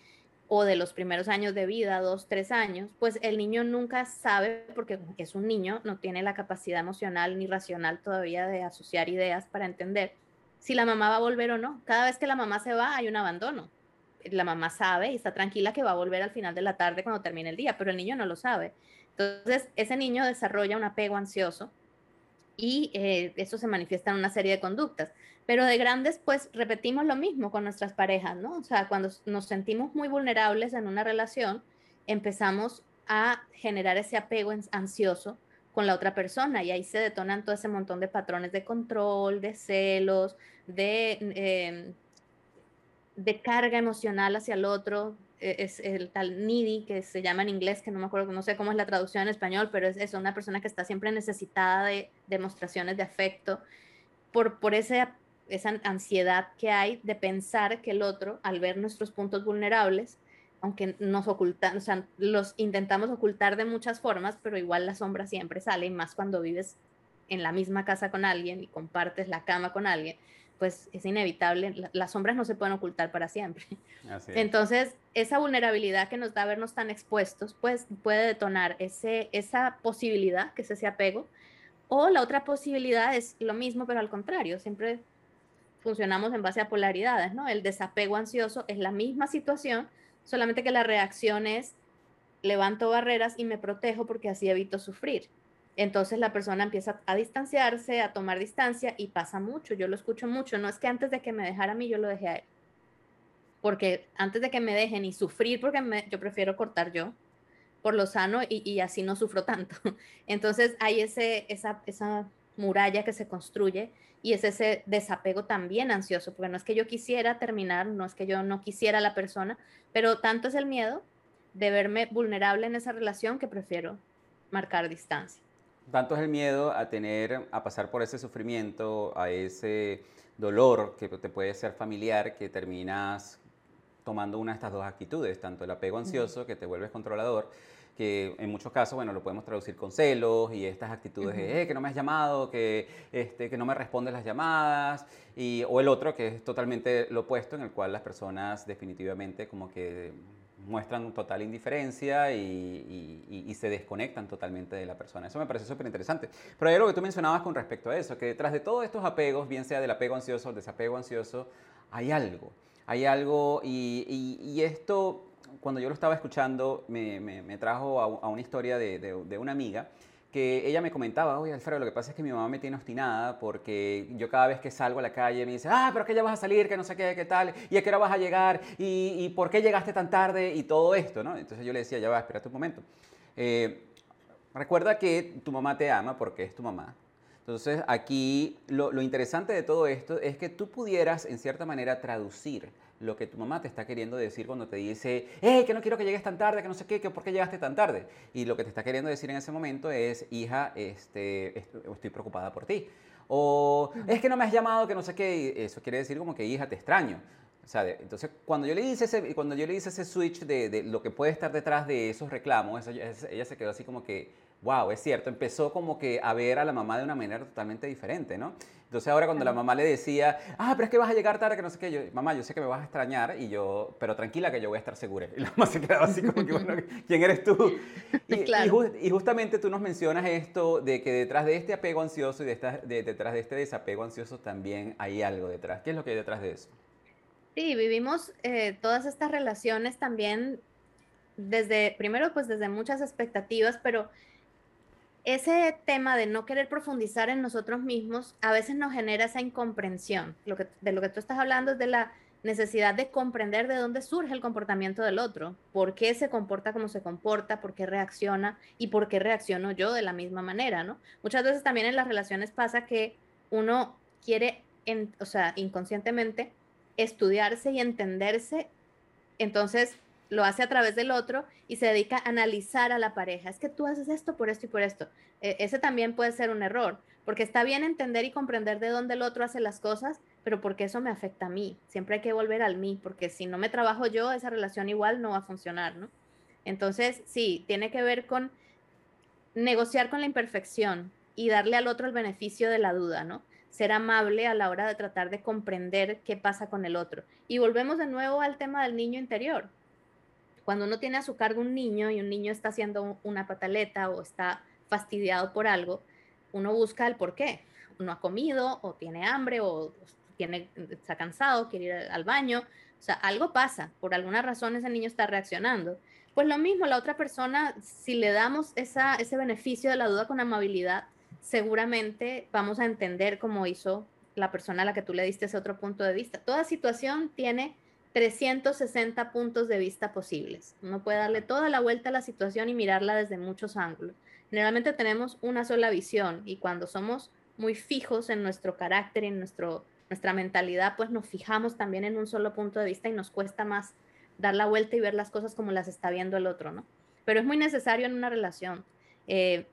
o de los primeros años de vida, dos, tres años, pues el niño nunca sabe, porque es un niño, no tiene la capacidad emocional ni racional todavía de asociar ideas para entender si la mamá va a volver o no. Cada vez que la mamá se va, hay un abandono la mamá sabe y está tranquila que va a volver al final de la tarde cuando termine el día, pero el niño no lo sabe. Entonces, ese niño desarrolla un apego ansioso y eh, eso se manifiesta en una serie de conductas. Pero de grandes, pues repetimos lo mismo con nuestras parejas, ¿no? O sea, cuando nos sentimos muy vulnerables en una relación, empezamos a generar ese apego ansioso con la otra persona y ahí se detonan todo ese montón de patrones de control, de celos, de em, de carga emocional hacia el otro, e, es el tal needy que se llama en inglés, que no me acuerdo, no sé cómo es la traducción en español, pero es, es una persona que está siempre necesitada de demostraciones de afecto por, por esa, esa ansiedad que hay de pensar que el otro, al ver nuestros puntos vulnerables, aunque nos ocultan, o sea, los intentamos ocultar de muchas formas, pero igual la sombra siempre sale, y más cuando vives en la misma casa con alguien y compartes la cama con alguien, pues es inevitable, las sombras no se pueden ocultar para siempre. Entonces, esa vulnerabilidad que nos da vernos tan expuestos, pues puede detonar ese, esa posibilidad, que es ese apego, o la otra posibilidad es lo mismo, pero al contrario, siempre funcionamos en base a polaridades, ¿no? El desapego ansioso es la misma situación, solamente que la reacción es levanto barreras y me protejo porque así evito sufrir. Entonces la persona empieza a distanciarse, a tomar distancia y pasa mucho, yo lo escucho mucho, no es que antes de que me dejara a mí yo lo dejé a él, porque antes de que me dejen y sufrir, porque yo prefiero cortar yo por lo sano y, así no sufro tanto. Entonces hay ese, esa, esa muralla que se construye y es ese desapego también ansioso, porque no es que yo quisiera terminar, no es que yo no quisiera a la persona, pero tanto es el miedo de verme vulnerable en esa relación que prefiero marcar distancia. Tanto es el miedo a tener, a pasar por ese sufrimiento, a ese dolor que te puede ser familiar, que terminas tomando una de estas dos actitudes, tanto el apego ansioso, que te vuelves controlador, que en muchos casos, bueno, lo podemos traducir con celos y estas actitudes de, eh, que no me has llamado, que, este, que no me respondes las llamadas, y, o el otro que es totalmente lo opuesto, en el cual las personas definitivamente como que muestran total indiferencia y, se desconectan totalmente de la persona. Eso me parece súper interesante. Pero hay algo que tú mencionabas con respecto a eso, que detrás de todos estos apegos, bien sea del apego ansioso o desapego ansioso, hay algo. Hay algo y, esto cuando yo lo estaba escuchando, me, trajo a, una historia de, una amiga que ella me comentaba, oye Alfredo, lo que pasa es que mi mamá me tiene obstinada porque yo cada vez que salgo a la calle me dice, ah, pero que ya vas a salir, que no sé qué, qué tal, y a qué hora vas a llegar, y, y por qué llegaste tan tarde, y todo esto, ¿no? Entonces yo le decía, ya va, espérate un momento. Eh, recuerda que tu mamá te ama porque es tu mamá. Entonces aquí lo, lo interesante de todo esto es que tú pudieras en cierta manera traducir lo que tu mamá te está queriendo decir cuando te dice, hey, que no quiero que llegues tan tarde, que no sé qué, que por qué llegaste tan tarde. Y lo que te está queriendo decir en ese momento es, hija, este, estoy preocupada por ti. O es que no me has llamado, que no sé qué. Eso quiere decir como que, hija, te extraño. O sea, entonces cuando yo le hice ese, cuando yo le hice ese switch de, lo que puede estar detrás de esos reclamos, ella se quedó así como que, wow, es cierto, empezó como que a ver a la mamá de una manera totalmente diferente, ¿no? Entonces ahora cuando la mamá le decía, ah, pero es que vas a llegar tarde, que no sé qué, yo, mamá, yo sé que me vas a extrañar y yo, pero tranquila que yo voy a estar segura. Y la mamá se quedaba así como que, bueno, ¿quién eres tú? Y, justamente tú nos mencionas esto de que detrás de este apego ansioso y de detrás de este desapego ansioso también hay algo detrás. ¿Qué es lo que hay detrás de eso? Sí, vivimos eh, todas estas relaciones también desde, primero pues desde muchas expectativas, pero ese tema de no querer profundizar en nosotros mismos a veces nos genera esa incomprensión. Lo que, de lo que tú estás hablando es de la necesidad de comprender de dónde surge el comportamiento del otro, por qué se comporta como se comporta, por qué reacciona y por qué reacciono yo de la misma manera, ¿no? Muchas veces también en las relaciones pasa que uno quiere, o sea, inconscientemente estudiarse y entenderse, entonces lo hace a través del otro y se dedica a analizar a la pareja. Es que tú haces esto por esto y por esto. E, ese también puede ser un error, porque está bien entender y comprender de dónde el otro hace las cosas, pero porque eso me afecta a mí. Siempre hay que volver al mí, porque si no me trabajo yo, esa relación igual no va a funcionar, ¿no? Entonces, sí, tiene que ver con negociar con la imperfección y darle al otro el beneficio de la duda, ¿no? Ser amable a la hora de tratar de comprender qué pasa con el otro. Y volvemos de nuevo al tema del niño interior cuando uno tiene a su cargo un niño y un niño está haciendo una pataleta o está fastidiado por algo, uno busca el por qué. Uno ha comido o tiene hambre o tiene, está cansado, quiere ir al baño. O sea, algo pasa. Por alguna razón ese niño está reaccionando. Pues lo mismo, la otra persona, si le damos esa, ese beneficio de la duda con amabilidad, seguramente vamos a entender cómo hizo la persona a la que tú le diste ese otro punto de vista. Toda situación tiene 360 puntos de vista posibles. Uno puede darle toda la vuelta a la situación y mirarla desde muchos ángulos. Generalmente tenemos una sola visión y cuando somos muy fijos en nuestro carácter y en nuestro, nuestra mentalidad, pues nos fijamos también en un solo punto de vista y nos cuesta más dar la vuelta y ver las cosas como las está viendo el otro, ¿no? Pero es muy necesario en una relación. Eh,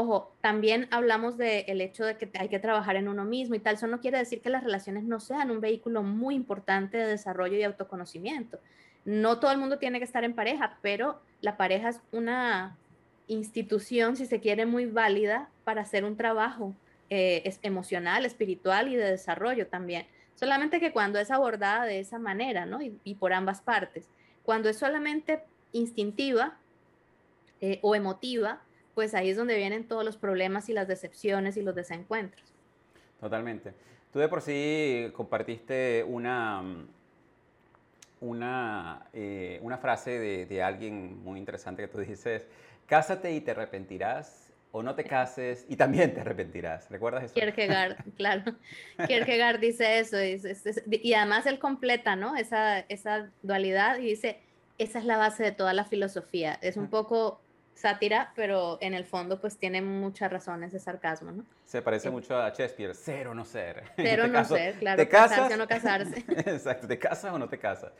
Ojo, también hablamos del hecho de que hay que trabajar en uno mismo y tal. Eso no quiere decir que las relaciones no sean un vehículo muy importante de desarrollo y autoconocimiento. No todo el mundo tiene que estar en pareja, pero la pareja es una institución, si se quiere, muy válida para hacer un trabajo eh, es emocional, espiritual y de desarrollo también. Solamente que cuando es abordada de esa manera, ¿no? Y, por ambas partes. Cuando es solamente instintiva eh, o emotiva, pues ahí es donde vienen todos los problemas y las decepciones y los desencuentros. Totalmente. Tú de por sí compartiste una, una, eh, una frase de, de, alguien muy interesante que tú dices, cásate y te arrepentirás, o no te cases y también te arrepentirás. ¿Recuerdas eso? Kierkegaard, claro. Kierkegaard dice eso, y además él completa ¿no? esa, esa dualidad y dice, esa es la base de toda la filosofía. Es un poco sátira, pero en el fondo pues tiene muchas razones de sarcasmo, ¿no? Se parece mucho a Shakespeare, ser o no ser. Ser o no ser, claro. ¿Te casas? o no casarse. Exacto, ¿te casas o no te casas?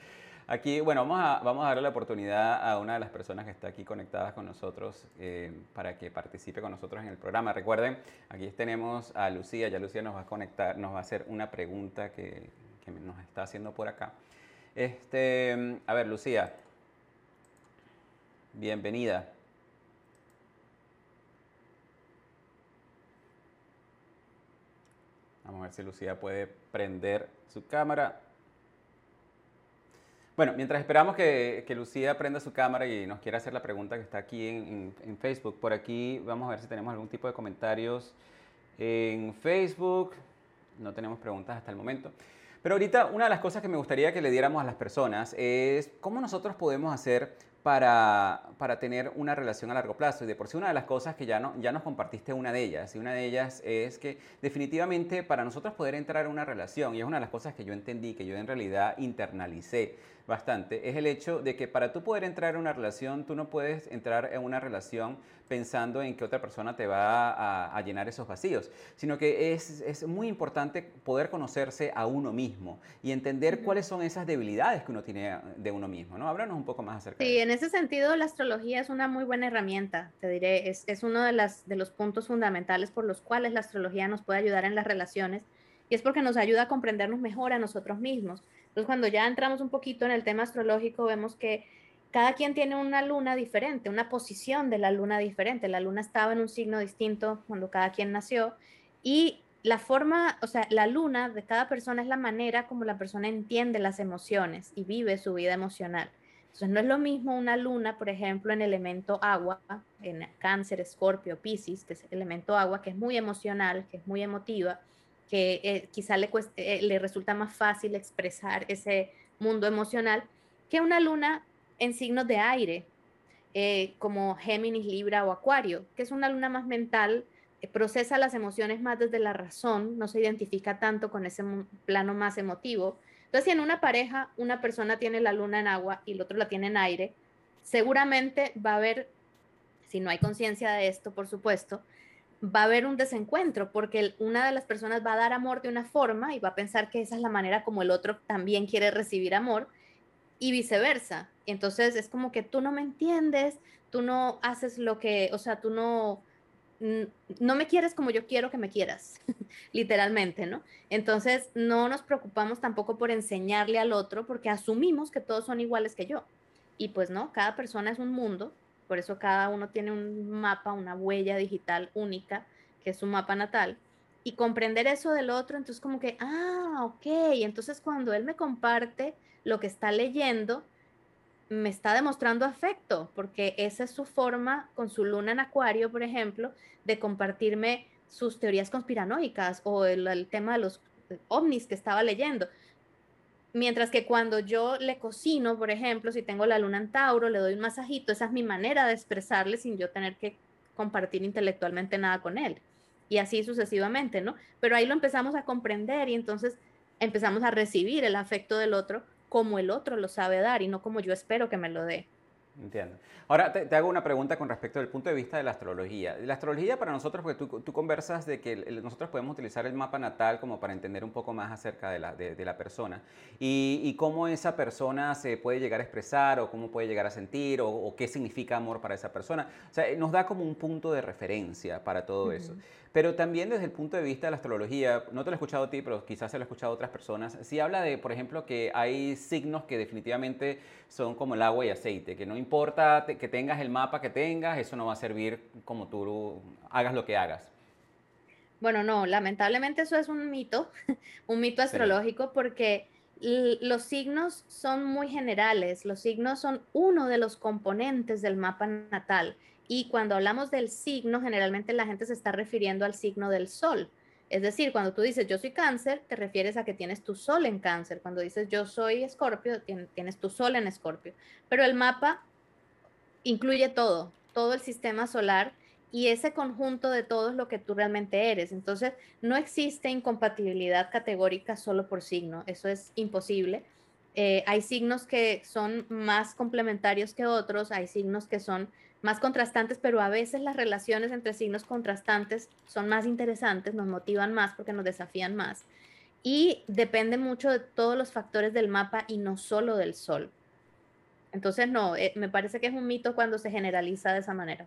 Aquí, bueno, vamos a, vamos a darle la oportunidad a una de las personas que está aquí conectadas con nosotros eh, para que participe con nosotros en el programa. Recuerden, aquí tenemos a Lucía, ya Lucía nos va a conectar, nos va a hacer una pregunta que, que nos está haciendo por acá. Este, a ver, Lucía, bienvenida. Vamos a ver si Lucía puede prender su cámara. Bueno, mientras esperamos que, Lucía prenda su cámara y nos quiera hacer la pregunta que está aquí en, Facebook, por aquí vamos a ver si tenemos algún tipo de comentarios en Facebook. No tenemos preguntas hasta el momento. Pero ahorita una de las cosas que me gustaría que le diéramos a las personas es cómo nosotros podemos hacer para, para, tener una relación a largo plazo. Y de por sí una de las cosas que ya, no, ya nos compartiste una de ellas, y una de ellas es que definitivamente para nosotros poder entrar en una relación, y es una de las cosas que yo entendí, que yo en realidad internalicé, bastante, es el hecho de que para tú poder entrar en una relación, tú no puedes entrar en una relación pensando en que otra persona te va a, llenar esos vacíos, sino que es, es, muy importante poder conocerse a uno mismo y entender cuáles son esas debilidades que uno tiene de uno mismo, ¿no? Háblanos un poco más acerca sí, en ese sentido la astrología es una muy buena herramienta, te diré, es, es uno de, las, de los puntos fundamentales por los cuales la astrología nos puede ayudar en las relaciones y es porque nos ayuda a comprendernos mejor a nosotros mismos. Entonces, cuando ya entramos un poquito en el tema astrológico, vemos que cada quien tiene una luna diferente, una posición de la luna diferente. La luna estaba en un signo distinto cuando cada quien nació y la forma, o sea, la luna de cada persona es la manera como la persona entiende las emociones y vive su vida emocional. Entonces, no es lo mismo una luna, por ejemplo, en elemento agua, en cáncer, escorpio, piscis, que es elemento agua, que es muy emocional, que es muy emotiva, que eh, quizá le, eh, le resulta más fácil expresar ese mundo emocional que una luna en signos de aire, eh, como Géminis, Libra o Acuario, que es una luna más mental, procesa las emociones más desde la razón, no se identifica tanto con ese plano más emotivo. Entonces, si en una pareja una persona tiene la luna en agua y el otro la tiene en aire, seguramente va a haber, si no hay conciencia de esto, por supuesto, va a haber un desencuentro porque una de las personas va a dar amor de una forma y va a pensar que esa es la manera como el otro también quiere recibir amor y viceversa. Entonces es como que tú no me entiendes, tú no haces lo que, o sea, tú no, no me quieres como yo quiero que me quieras, literalmente, ¿no? Entonces no nos preocupamos tampoco por enseñarle al otro porque asumimos que todos son iguales que yo. Y pues no, cada persona es un mundo por eso cada uno tiene un mapa, una huella digital única, que es su mapa natal. Y comprender eso del otro, entonces como que, ah, ok, entonces cuando él me comparte lo que está leyendo, me está demostrando afecto, porque esa es su forma, con su luna en acuario, por ejemplo, de compartirme sus teorías conspiranoicas o el, el tema de los ovnis que estaba leyendo. Mientras que cuando yo le cocino, por ejemplo, si tengo la luna en Tauro, le doy un masajito, esa es mi manera de expresarle sin yo tener que compartir intelectualmente nada con él. Y así sucesivamente, ¿no? Pero ahí lo empezamos a comprender y entonces empezamos a recibir el afecto del otro como el otro lo sabe dar y no como yo espero que me lo dé. Entiendo. Ahora te, hago una pregunta con respecto al punto de vista de la astrología. La astrología para nosotros, porque tú, tú conversas de que nosotros podemos utilizar el mapa natal como para entender un poco más acerca de la, de, la persona y, y, cómo esa persona se puede llegar a expresar o cómo puede llegar a sentir o, qué significa amor para esa persona. O sea, nos da como un punto de referencia para todo eso. Pero también desde el punto de vista de la astrología, no te lo he escuchado a ti, pero quizás se lo he escuchado a otras personas, si habla de, por ejemplo, que hay signos que definitivamente son como el agua y aceite, que no importa que tengas el mapa que tengas, eso no va a servir como tú hagas lo que hagas. Bueno, no, lamentablemente eso es un mito, un mito astrológico, porque los signos son muy generales, los signos son uno de los componentes del mapa natal y cuando hablamos del signo, generalmente la gente se está refiriendo al signo del sol. Es decir, cuando tú dices yo soy cáncer, te refieres a que tienes tu sol en cáncer. Cuando dices yo soy escorpio, tienes tu sol en escorpio. Pero el mapa incluye todo, todo el sistema solar y ese conjunto de todo es lo que tú realmente eres. Entonces, no existe incompatibilidad categórica solo por signo. Eso es imposible. Eh, hay signos que son más complementarios que otros, hay signos que son más contrastantes, pero a veces las relaciones entre signos contrastantes son más interesantes, nos motivan más porque nos desafían más. Y depende mucho de todos los factores del mapa y no solo del sol. Entonces, no, eh, me parece que es un mito cuando se generaliza de esa manera.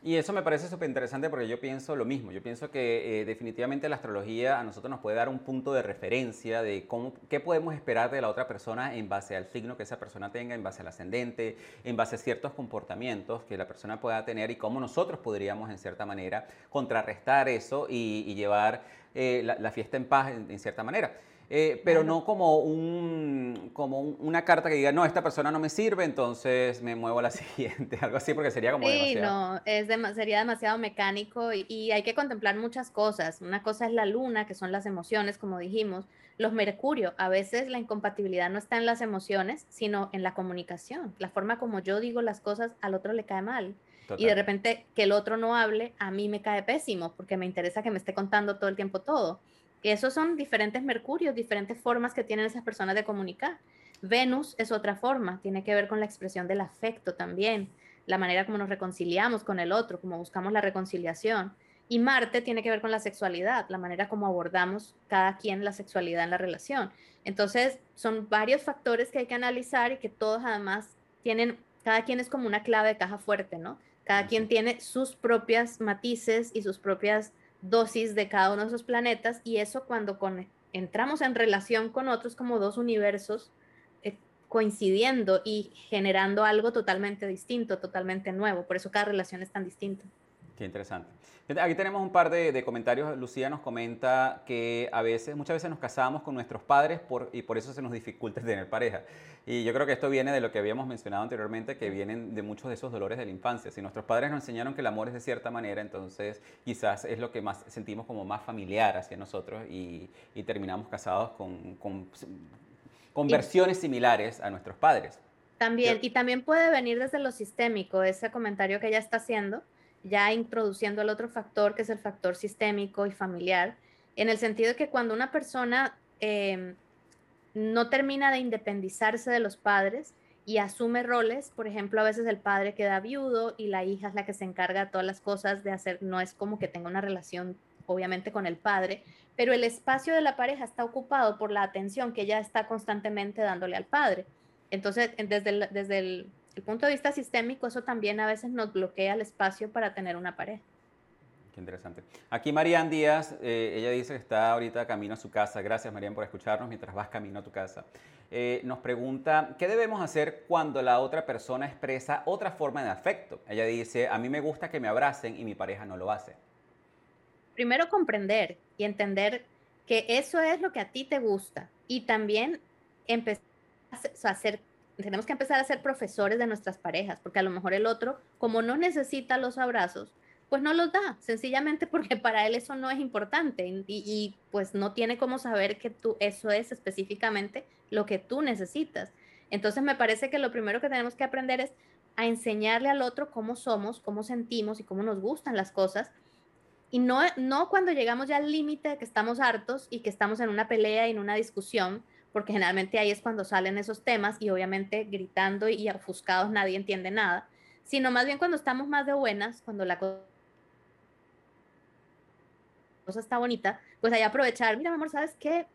Y eso me parece súper interesante porque yo pienso lo mismo. Yo pienso que eh, definitivamente la astrología a nosotros nos puede dar un punto de referencia de cómo, qué podemos esperar de la otra persona en base al signo que esa persona tenga, en base al ascendente, en base a ciertos comportamientos que la persona pueda tener y cómo nosotros podríamos en cierta manera contrarrestar eso y, llevar eh, la, fiesta en paz en, cierta manera. Eh, pero no como, un, como una carta que diga, no, esta persona no me sirve, entonces me muevo a la siguiente, algo así, porque sería como sí, no, es sería demasiado mecánico y, y, hay que contemplar muchas cosas. Una cosa es la luna, que son las emociones, como dijimos, los mercurio. A veces la incompatibilidad no está en las emociones, sino en la comunicación, la forma como yo digo las cosas al otro le cae mal. Y de repente que el otro no hable, a mí me cae pésimo, porque me interesa que me esté contando todo el tiempo todo. Esos son diferentes mercurios, diferentes formas que tienen esas personas de comunicar. Venus es otra forma, tiene que ver con la expresión del afecto también, la manera como nos reconciliamos con el otro, como buscamos la reconciliación. Y Marte tiene que ver con la sexualidad, la manera como abordamos cada quien la sexualidad en la relación. Entonces, son varios factores que hay que analizar y que todos además tienen, cada quien es como una clave de caja fuerte, ¿no? Cada quien tiene sus propias matices y sus propias dosis de cada uno de esos planetas y eso cuando entramos en relación con otros como dos universos eh, coincidiendo y generando algo totalmente distinto, totalmente nuevo. Por eso cada relación es tan distinta. Qué interesante. Aquí tenemos un par de, comentarios. Lucía nos comenta que a veces, muchas veces nos casamos con nuestros padres por, y por eso se nos dificulta tener pareja. Y yo creo que esto viene de lo que habíamos mencionado anteriormente, que vienen de muchos de esos dolores de la infancia. Si nuestros padres nos enseñaron que el amor es de cierta manera, entonces quizás es lo que más sentimos como más familiar hacia nosotros y, terminamos casados con, con, versiones similares a nuestros padres. También, y también puede venir desde lo sistémico, ese comentario que ella está haciendo ya introduciendo el otro factor, que es el factor sistémico y familiar, en el sentido de que cuando una persona em, no termina de independizarse de los padres y asume roles, por ejemplo, a veces el padre queda viudo y la hija es la que se encarga de todas las cosas de hacer, no es como que tenga una relación obviamente con el padre, pero el espacio de la pareja está ocupado por la atención que ella está constantemente dándole al padre. Entonces, desde desde el el punto de vista sistémico, eso también a veces nos bloquea el espacio para tener una pareja. Qué interesante. Aquí Marian Díaz, eh, ella dice que está ahorita camino a su casa. Gracias Marian por escucharnos mientras vas camino a tu casa. Eh, nos pregunta, ¿qué debemos hacer cuando la otra persona expresa otra forma de afecto? Ella dice, a mí me gusta que me abracen y mi pareja no lo hace. Primero comprender y entender que eso es lo que a ti te gusta y también empezar a hacer tenemos que empezar a ser profesores de nuestras parejas, porque a lo mejor el otro, como no necesita los abrazos, pues no los da, sencillamente porque para él eso no es importante y, pues no tiene cómo saber que tú, eso es específicamente lo que tú necesitas. Entonces me parece que lo primero que tenemos que aprender es a enseñarle al otro cómo somos, cómo sentimos y cómo nos gustan las cosas. Y no, no cuando llegamos ya al límite de que estamos hartos y que estamos en una pelea y en una discusión, porque generalmente ahí es cuando salen esos temas y obviamente gritando y ofuscados nadie entiende nada, sino más bien cuando estamos más de buenas, cuando la cosa está bonita, pues ahí aprovechar, mira, mi amor, ¿sabes qué?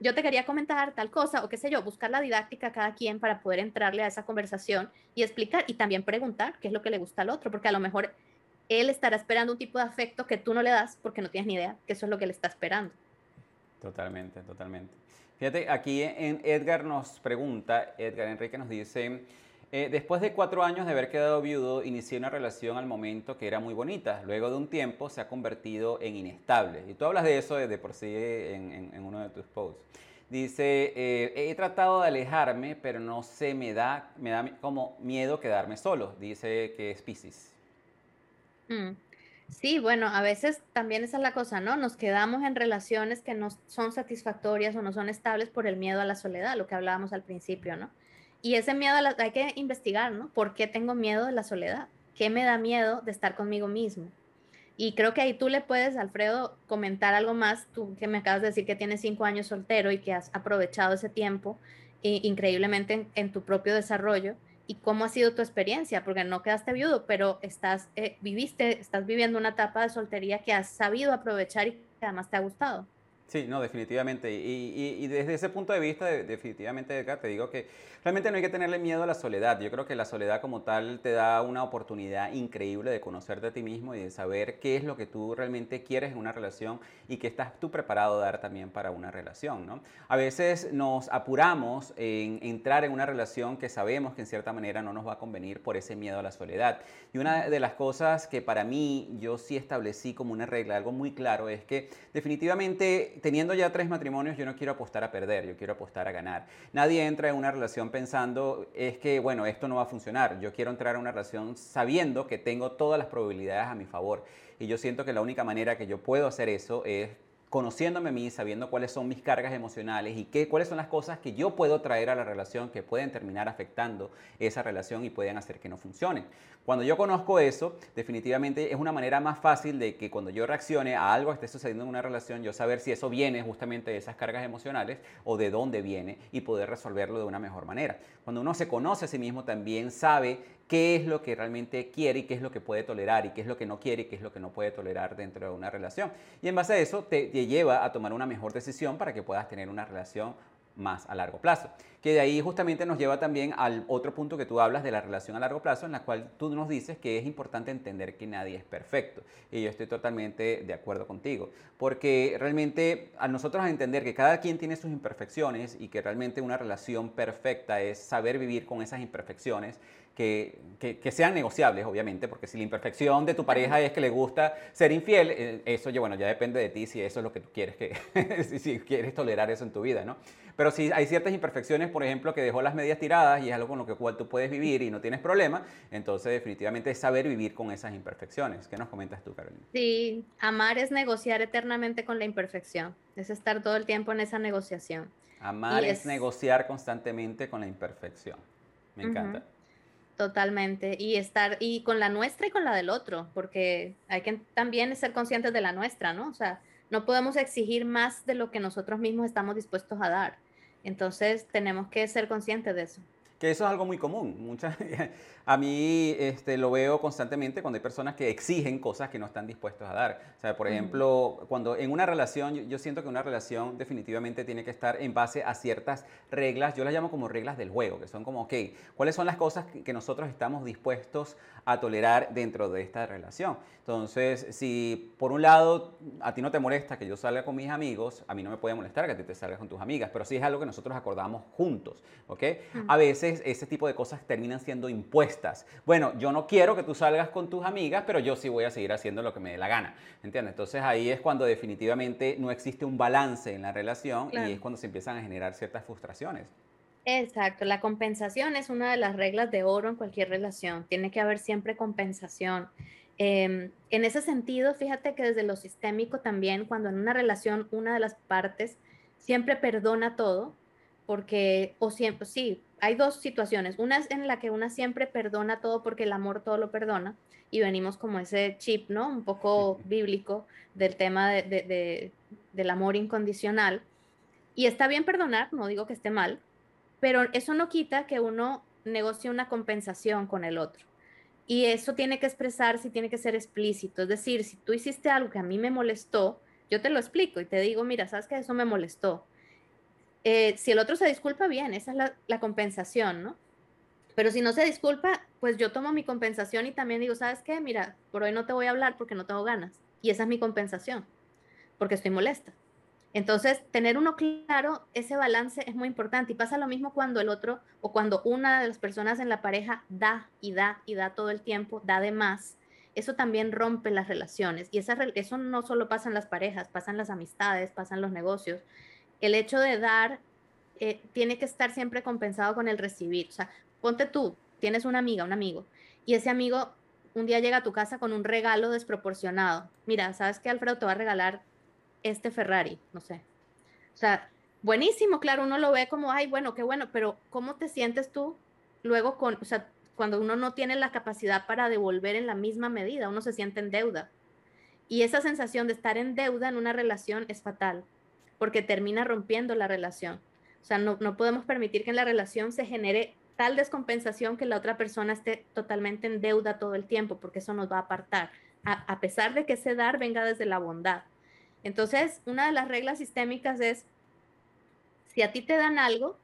Yo te quería comentar tal cosa o qué sé yo, buscar la didáctica a cada quien para poder entrarle a esa conversación y explicar y también preguntar qué es lo que le gusta al otro, porque a lo mejor él estará esperando un tipo de afecto que tú no le das porque no tienes ni idea que eso es lo que le está esperando. Totalmente, totalmente. Fíjate, aquí en Edgar nos pregunta, Edgar Enrique nos dice, eh, después de cuatro años de haber quedado viudo, inicié una relación al momento que era muy bonita. Luego de un tiempo se ha convertido en inestable. Y tú hablas de eso de por sí en, uno de tus posts. Dice, eh, he tratado de alejarme, pero no sé, me da, me da como miedo quedarme solo. Dice que es Pisces. Mm. Sí, bueno, a veces también esa es la cosa, ¿no? Nos quedamos en relaciones que no son satisfactorias o no son estables por el miedo a la soledad, lo que hablábamos al principio, ¿no? Y ese miedo a la, hay que investigar, ¿no? ¿Por qué tengo miedo de la soledad? ¿Qué me da miedo de estar conmigo mismo? Y creo que ahí tú le puedes, Alfredo, comentar algo más, tú que me acabas de decir que tienes cinco años soltero y que has aprovechado ese tiempo eh, increíblemente en tu propio desarrollo y cómo ha sido tu experiencia, porque no quedaste viudo, pero estás, eh, viviste, estás viviendo una etapa de soltería que has sabido aprovechar y que además te ha gustado. Sí, no, definitivamente. Y, desde ese punto de vista, definitivamente, Edgar, te digo que realmente no hay que tenerle miedo a la soledad. Yo creo que la soledad como tal te da una oportunidad increíble de conocerte a ti mismo y de saber qué es lo que tú realmente quieres en una relación y que estás tú preparado a dar también para una relación, ¿no? A veces nos apuramos en entrar en una relación que sabemos que en cierta manera no nos va a convenir por ese miedo a la soledad. Y una de las cosas que para mí yo sí establecí como una regla, algo muy claro, es que definitivamente teniendo ya tres matrimonios, yo no quiero apostar a perder, yo quiero apostar a ganar. Nadie entra en una relación pensando, es que, bueno, esto no va a funcionar. Yo quiero entrar a una relación sabiendo que tengo todas las probabilidades a mi favor. Y yo siento que la única manera que yo puedo hacer eso es conociéndome a mí, sabiendo cuáles son mis cargas emocionales y qué, cuáles son las cosas que yo puedo traer a la relación que pueden terminar afectando esa relación y pueden hacer que no funcione. Cuando yo conozco eso, definitivamente es una manera más fácil de que cuando yo reaccione a algo que esté sucediendo en una relación, yo saber si eso viene justamente de esas cargas emocionales o de dónde viene y poder resolverlo de una mejor manera. Cuando uno se conoce a sí mismo, también sabe qué es lo que realmente quiere y qué es lo que puede tolerar y qué es lo que no quiere y qué es lo que no puede tolerar dentro de una relación. Y en base a eso te, lleva a tomar una mejor decisión para que puedas tener una relación más a largo plazo. Que de ahí justamente nos lleva también al otro punto que tú hablas de la relación a largo plazo, en la cual tú nos dices que es importante entender que nadie es perfecto. Y yo estoy totalmente de acuerdo contigo, porque realmente a nosotros entender que cada quien tiene sus imperfecciones y que realmente una relación perfecta es saber vivir con esas imperfecciones, que, que, sean negociables, obviamente, porque si la imperfección de tu pareja es que le gusta ser infiel, eh, eso ya, bueno, ya depende de ti si eso es lo que tú quieres, que, si, quieres tolerar eso en tu vida, ¿no? Pero si hay ciertas imperfecciones, por ejemplo, que dejó las medias tiradas y es algo con lo que cual tú puedes vivir y no tienes problema, entonces definitivamente es saber vivir con esas imperfecciones. ¿Qué nos comentas tú, Carolina? Sí, amar es negociar eternamente con la imperfección, es estar todo el tiempo en esa negociación. Amar es, negociar constantemente con la imperfección. Me encanta. Totalmente. Y estar, y con la nuestra y con la del otro, porque hay que también ser conscientes de la nuestra, ¿no? O sea, no podemos exigir más de lo que nosotros mismos estamos dispuestos a dar. Entonces, tenemos que ser conscientes de eso. Que eso es algo muy común. Muchas, a mí este, lo veo constantemente cuando hay personas que exigen cosas que no están dispuestos a dar. O sea, por ejemplo, cuando en una relación, yo, siento que una relación definitivamente tiene que estar en base a ciertas reglas, yo las llamo como reglas del juego, que son como, ok, ¿cuáles son las cosas que nosotros estamos dispuestos a tolerar dentro de esta relación? Entonces, si por un lado a ti no te molesta que yo salga con mis amigos, a mí no me puede molestar que ti te salgas con tus amigas, pero sí es algo que nosotros acordamos juntos, ¿ok? A veces ese tipo de cosas terminan siendo impuestas. Bueno, yo no quiero que tú salgas con tus amigas, pero yo sí voy a seguir haciendo lo que me dé la gana, ¿entiendes? Entonces ahí es cuando definitivamente no existe un balance en la relación y es cuando se empiezan a generar ciertas frustraciones. Exacto, la compensación es una de las reglas de oro en cualquier relación. Tiene que haber siempre compensación. Em, en ese sentido, fíjate que desde lo sistémico también, cuando en una relación una de las partes siempre perdona todo, porque, o siempre, sí, hay dos situaciones. Una es en la que una siempre perdona todo porque el amor todo lo perdona, y venimos como ese chip, ¿no? Un poco bíblico del tema de, del amor incondicional. Y está bien perdonar, no digo que esté mal, pero eso no quita que uno negocie una compensación con el otro. Y eso tiene que expresarse y tiene que ser explícito. Es decir, si tú hiciste algo que a mí me molestó, yo te lo explico y te digo, mira, sabes que eso me molestó. Eh, si el otro se disculpa, bien, esa es la, compensación, ¿no? Pero si no se disculpa, pues yo tomo mi compensación y también digo, ¿sabes qué? Mira, por hoy no te voy a hablar porque no tengo ganas. Y esa es mi compensación, porque estoy molesta. Entonces, tener uno claro, ese balance es muy importante y pasa lo mismo cuando el otro o cuando una de las personas en la pareja da y da y da todo el tiempo, da de más. Eso también rompe las relaciones y esa, eso no solo pasa en las parejas, pasa en las amistades, pasa en los negocios. El hecho de dar eh, tiene que estar siempre compensado con el recibir. O sea, ponte tú, tienes una amiga, un amigo, y ese amigo un día llega a tu casa con un regalo desproporcionado. Mira, ¿sabes qué, Alfredo? Te va a regalar este Ferrari, no sé. O sea, buenísimo, claro, uno lo ve como, ay, bueno, qué bueno, pero ¿cómo te sientes tú luego con, o sea, cuando uno no tiene la capacidad para devolver en la misma medida, uno se siente en deuda. Y esa sensación de estar en deuda en una relación es fatal, porque termina rompiendo la relación. O sea, no, no podemos permitir que en la relación se genere tal descompensación que la otra persona esté totalmente en deuda todo el tiempo, porque eso nos va a apartar, a, a pesar de que ese dar venga desde la bondad. Entonces, una de las reglas sistémicas es, si a ti te dan algo,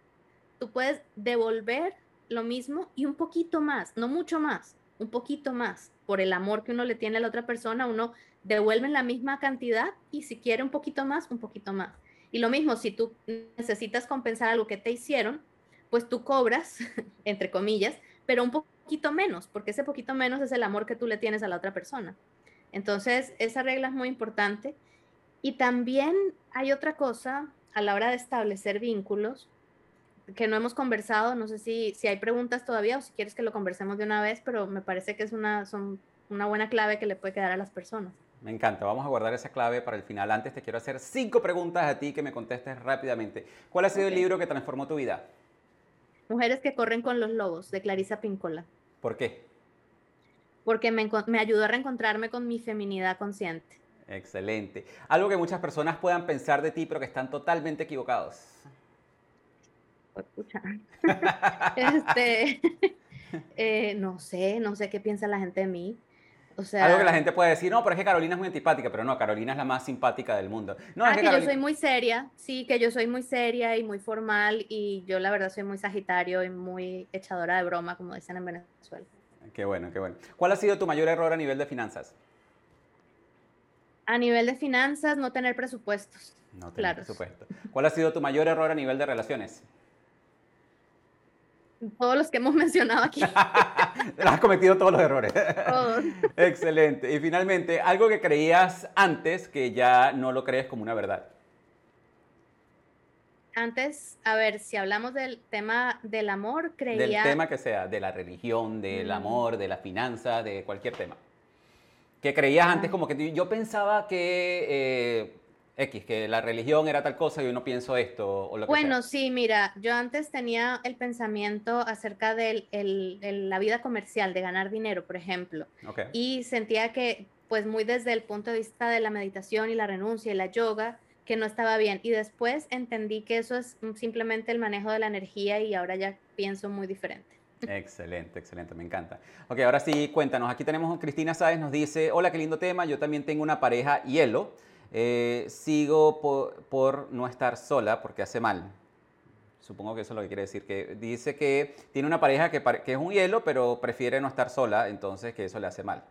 tú puedes devolver lo mismo y un poquito más, no mucho más, un poquito más. Por el amor que uno le tiene a la otra persona, uno devuelve la misma cantidad y si quiere un poquito más, un poquito más. Y lo mismo, si tú necesitas compensar algo que te hicieron, pues tú cobras, entre comillas, pero un poquito menos, porque ese poquito menos es el amor que tú le tienes a la otra persona. Entonces, esa regla es muy importante Y también hay otra cosa a la hora de establecer vínculos que no hemos conversado, no sé si, si hay preguntas todavía o si quieres que lo conversemos de una vez, pero me parece que es una, son una buena clave que le puede quedar a las personas. Me encanta, vamos a guardar esa clave para el final. Antes te quiero hacer cinco preguntas a ti que me contestes rápidamente. ¿Cuál ha sido el libro que transformó tu vida? Mujeres que corren con los lobos, de Clarisa Pincola. ¿Por qué? Porque me, me ayudó a reencontrarme con mi feminidad consciente. Excelente. Algo que muchas personas puedan pensar de ti, pero que están totalmente equivocados. este, eh, no sé, no sé qué piensa la gente de mí. O sea, Algo que la gente puede decir, no, pero es que Carolina es muy antipática, pero no, Carolina es la más simpática del mundo. No, ah, es que, yo soy muy seria, sí, que yo soy muy seria y muy formal y yo la verdad soy muy sagitario y muy echadora de broma, como dicen en Venezuela. Qué bueno, qué bueno. ¿Cuál ha sido tu mayor error a nivel de finanzas? A nivel de finanzas, no tener presupuestos. No tener presupuesto. ¿Cuál ha sido tu mayor error a nivel de relaciones? Todos los que hemos mencionado aquí. has cometido todos los errores. Todos. Excelente. Y finalmente, algo que creías antes que ya no lo crees como una verdad. Antes, a ver, si hablamos del tema del amor, creía... Del tema que sea, de la religión, del amor, de la finanza, de cualquier tema. Que creías antes como que yo pensaba que... Eh, X, que la religión era tal cosa y yo no pienso esto o lo que Bueno, sí, mira, yo antes tenía el pensamiento acerca de la vida comercial, de ganar dinero, por ejemplo. Y sentía que, pues muy desde el punto de vista de la meditación y la renuncia y la yoga, que no estaba bien. Y después entendí que eso es simplemente el manejo de la energía y ahora ya pienso muy diferente. Excelente, excelente, me encanta. Ok, ahora sí, cuéntanos. Aquí tenemos Cristina Sáez, nos dice, hola, qué lindo tema, yo también tengo una pareja hielo. Eh, sigo por, no estar sola porque hace mal. Supongo que eso es lo que quiere decir, que dice que tiene una pareja que, que es un hielo, pero prefiere no estar sola, entonces que eso le hace mal.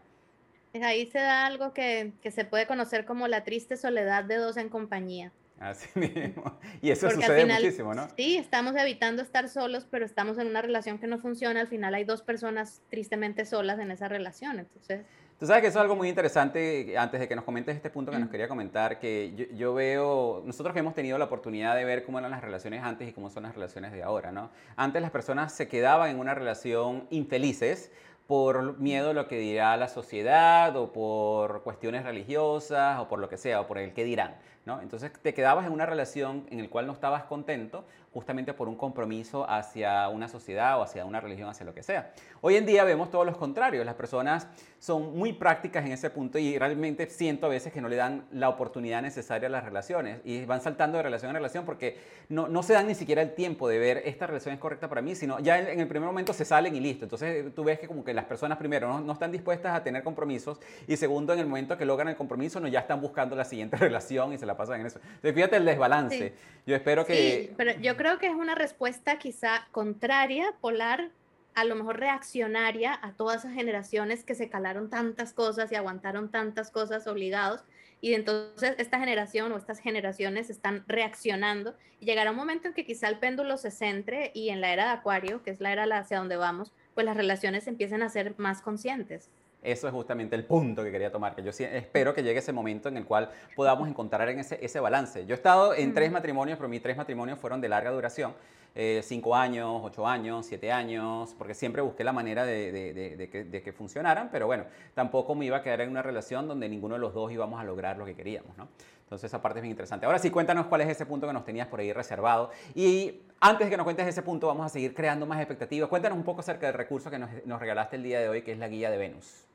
Ahí se da algo que, que se puede conocer como la triste soledad de dos en compañía. Así mismo. Y eso sucede muchísimo, ¿no? Sí, estamos evitando estar solos, pero estamos en una relación que no funciona. Al final hay dos personas tristemente solas en esa relación. Entonces, Tú sabes que eso es algo muy interesante, antes de que nos comentes este punto que nos quería comentar, que yo, veo, nosotros que hemos tenido la oportunidad de ver cómo eran las relaciones antes y cómo son las relaciones de ahora, ¿no? Antes las personas se quedaban en una relación infelices por miedo a lo que dirá la sociedad o por cuestiones religiosas o por lo que sea o por el que dirán. ¿no? Entonces te quedabas en una relación en la cual no estabas contento justamente por un compromiso hacia una sociedad o hacia una religión, hacia lo que sea. Hoy en día vemos todos los contrarios. Las personas son muy prácticas en ese punto y realmente siento a veces que no le dan la oportunidad necesaria a las relaciones y van saltando de relación a relación porque no, no se dan ni siquiera el tiempo de ver esta relación es correcta para mí, sino ya en, el primer momento se salen y listo. Entonces tú ves que como que las personas primero no, no están dispuestas a tener compromisos y segundo en el momento que logran el compromiso no ya están buscando la siguiente relación y se la pasan en eso. Entonces fíjate el desbalance. Yo espero que... Sí, pero yo creo que es una respuesta quizá contraria, polar, a lo mejor reaccionaria a todas esas generaciones que se calaron tantas cosas y aguantaron tantas cosas obligados. Y entonces esta generación o estas generaciones están reaccionando y llegará un momento en que quizá el péndulo se centre y en la era de Acuario, que es la era hacia donde vamos, pues las relaciones empiecen a ser más conscientes. Eso es justamente el punto que quería tomar, que yo espero que llegue ese momento en el cual podamos encontrar en ese, ese balance. Yo he estado en tres matrimonios, pero mis tres matrimonios fueron de larga duración, eh, cinco años, ocho años, siete años, porque siempre busqué la manera de, de, que, de, que, funcionaran, pero bueno, tampoco me iba a quedar en una relación donde ninguno de los dos íbamos a lograr lo que queríamos, ¿no? Entonces esa parte es bien interesante. Ahora sí, cuéntanos cuál es ese punto que nos tenías por ahí reservado. Y antes de que nos cuentes ese punto, vamos a seguir creando más expectativas. Cuéntanos un poco acerca del recurso que nos, nos regalaste el día de hoy, que es la guía de Venus.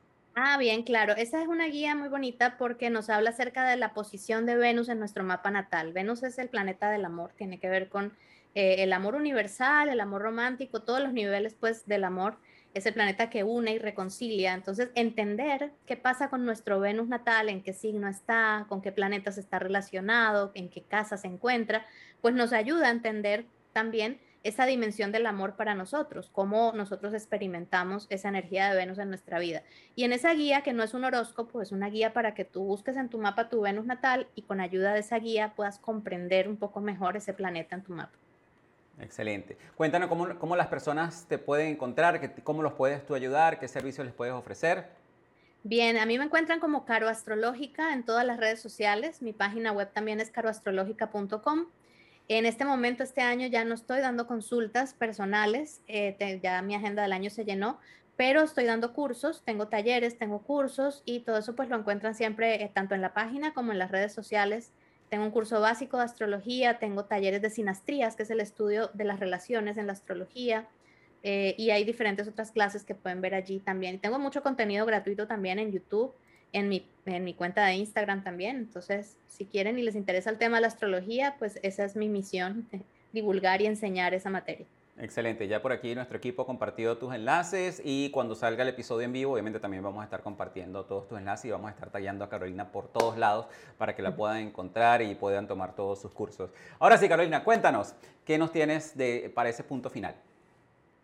Ah, bien, claro. Esa es una guía muy bonita porque nos habla acerca de la posición de Venus en nuestro mapa natal. Venus es el planeta del amor, tiene que ver con eh, el amor universal, el amor romántico, todos los niveles pues del amor. Es el planeta que une y reconcilia. Entonces, entender qué pasa con nuestro Venus natal, en qué signo está, con qué planetas está relacionado, en qué casa se encuentra, pues nos ayuda a entender también esa dimensión del amor para nosotros, cómo nosotros experimentamos esa energía de Venus en nuestra vida. Y en esa guía, que no es un horóscopo, es una guía para que tú busques en tu mapa tu Venus natal y con ayuda de esa guía puedas comprender un poco mejor ese planeta en tu mapa. Excelente. Cuéntanos cómo, cómo las personas te pueden encontrar, cómo los puedes tú ayudar, qué servicios les puedes ofrecer. Bien, a mí me encuentran como Caro Astrológica en todas las redes sociales. Mi página web también es caroastrológica.com. En este momento, este año, ya no estoy dando consultas personales, eh, ya mi agenda del año se llenó, pero estoy dando cursos, tengo talleres, tengo cursos y todo eso pues lo encuentran siempre eh, tanto en la página como en las redes sociales. Tengo un curso básico de astrología, tengo talleres de sinastrías, que es el estudio de las relaciones en la astrología, eh, y hay diferentes otras clases que pueden ver allí también. Tengo mucho contenido gratuito también en YouTube en mi, en mi cuenta de Instagram también. Entonces, si quieren y les interesa el tema de la astrología, pues esa es mi misión, divulgar y enseñar esa materia. Excelente, ya por aquí nuestro equipo ha compartido tus enlaces y cuando salga el episodio en vivo, obviamente también vamos a estar compartiendo todos tus enlaces y vamos a estar tallando a Carolina por todos lados para que la puedan encontrar y puedan tomar todos sus cursos. Ahora sí, Carolina, cuéntanos, ¿qué nos tienes de, para ese punto final?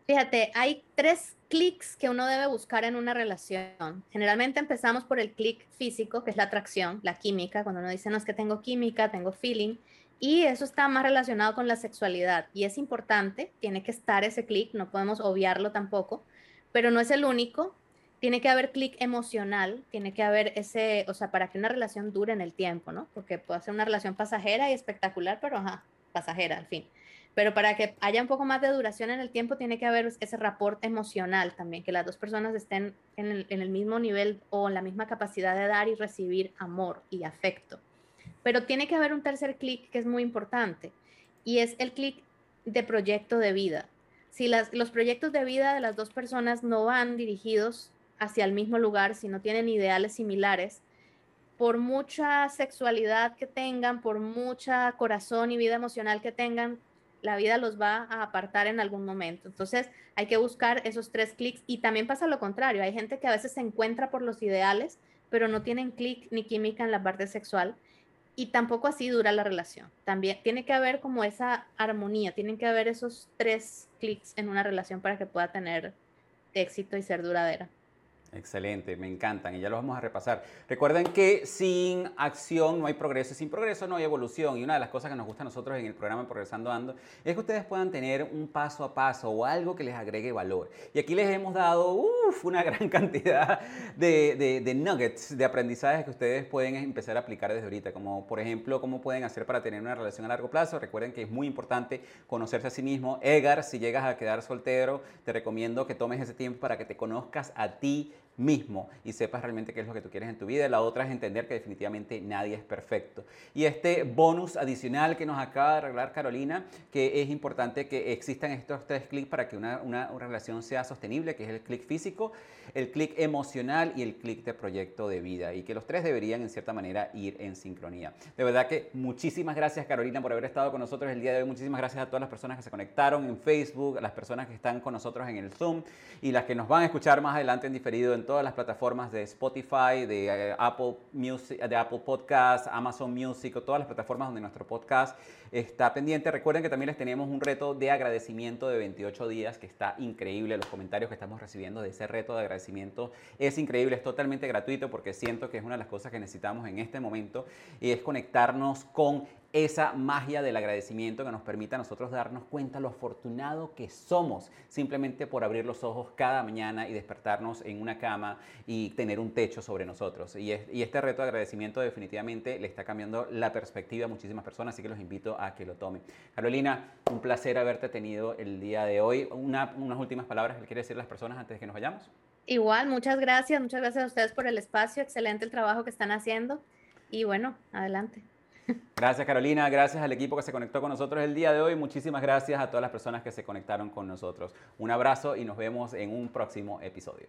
Fíjate, hay tres clics que uno debe buscar en una relación. Generalmente empezamos por el clic físico, que es la atracción, la química, cuando uno dice, no es que tengo química, tengo feeling, y eso está más relacionado con la sexualidad. Y es importante, tiene que estar ese clic, no podemos obviarlo tampoco, pero no es el único. Tiene que haber clic emocional, tiene que haber ese, o sea, para que una relación dure en el tiempo, ¿no? Porque puede ser una relación pasajera y espectacular, pero ajá, pasajera al fin. Pero para que haya un poco más de duración en el tiempo, tiene que haber ese rapport emocional también, que las dos personas estén en el, mismo nivel o en la misma capacidad de dar y recibir amor y afecto. Pero tiene que haber un tercer clic que es muy importante y es el clic de proyecto de vida. Si los proyectos de vida de las dos personas no van dirigidos hacia el mismo lugar, si no tienen ideales similares, por mucha sexualidad que tengan, por mucha corazón y vida emocional que tengan, la vida los va a apartar en algún momento. Entonces hay que buscar esos tres clics y también pasa lo contrario. Hay gente que a veces se encuentra por los ideales, pero no tienen clic ni química en la parte sexual y tampoco así dura la relación. También tiene que haber como esa armonía, tienen que haber esos tres clics en una relación para que pueda tener éxito y ser duradera. Excelente, me encantan y ya los vamos a repasar. Recuerden que sin acción no hay progreso, sin progreso no hay evolución y una de las cosas que nos gusta a nosotros en el programa Progresando Ando es que ustedes puedan tener un paso a paso o algo que les agregue valor. Y aquí les hemos dado una gran cantidad de, de, nuggets, de aprendizajes que ustedes pueden empezar a aplicar desde ahorita, como por ejemplo cómo pueden hacer para tener una relación a largo plazo. Recuerden que es muy importante conocerse a sí mismo. Edgar, si llegas a quedar soltero, te recomiendo que tomes ese tiempo para que te conozcas a ti mismo y sepas realmente qué es lo que tú quieres en tu vida. La otra es entender que definitivamente nadie es perfecto. Y este bonus adicional que nos acaba de arreglar Carolina, que es importante que existan estos tres clics para que una, una, relación sea sostenible, que es el clic físico, el clic emocional y el clic de proyecto de vida. Y que los tres deberían en cierta manera ir en sincronía. De verdad que muchísimas gracias Carolina por haber estado con nosotros el día de hoy. Muchísimas gracias a todas las personas que se conectaron en Facebook, a las personas que están con nosotros en el Zoom y las que nos van a escuchar más adelante en diferido en todas las plataformas de Spotify, de eh, Apple Music, de Apple Podcast, Amazon Music o todas las plataformas donde nuestro podcast está pendiente. Recuerden que también les tenemos un reto de agradecimiento de 28 días que está increíble. Los comentarios que estamos recibiendo de ese reto de agradecimiento es increíble, es totalmente gratuito porque siento que es una de las cosas que necesitamos en este momento y es conectarnos con esa magia del agradecimiento que nos permite a nosotros darnos cuenta lo afortunado que somos simplemente por abrir los ojos cada mañana y despertarnos en una cama y tener un techo sobre nosotros. Y, este reto de agradecimiento definitivamente le está cambiando la perspectiva a muchísimas personas, así que los invito a que lo tomen. Carolina, un placer haberte tenido el día de hoy. unas últimas palabras que quiere decir las personas antes de que nos vayamos. Igual, muchas gracias, muchas gracias a ustedes por el espacio, excelente el trabajo que están haciendo y bueno, adelante. Gracias Carolina, gracias al equipo que se conectó con nosotros el día de hoy, muchísimas gracias a todas las personas que se conectaron con nosotros. Un abrazo y nos vemos en un próximo episodio.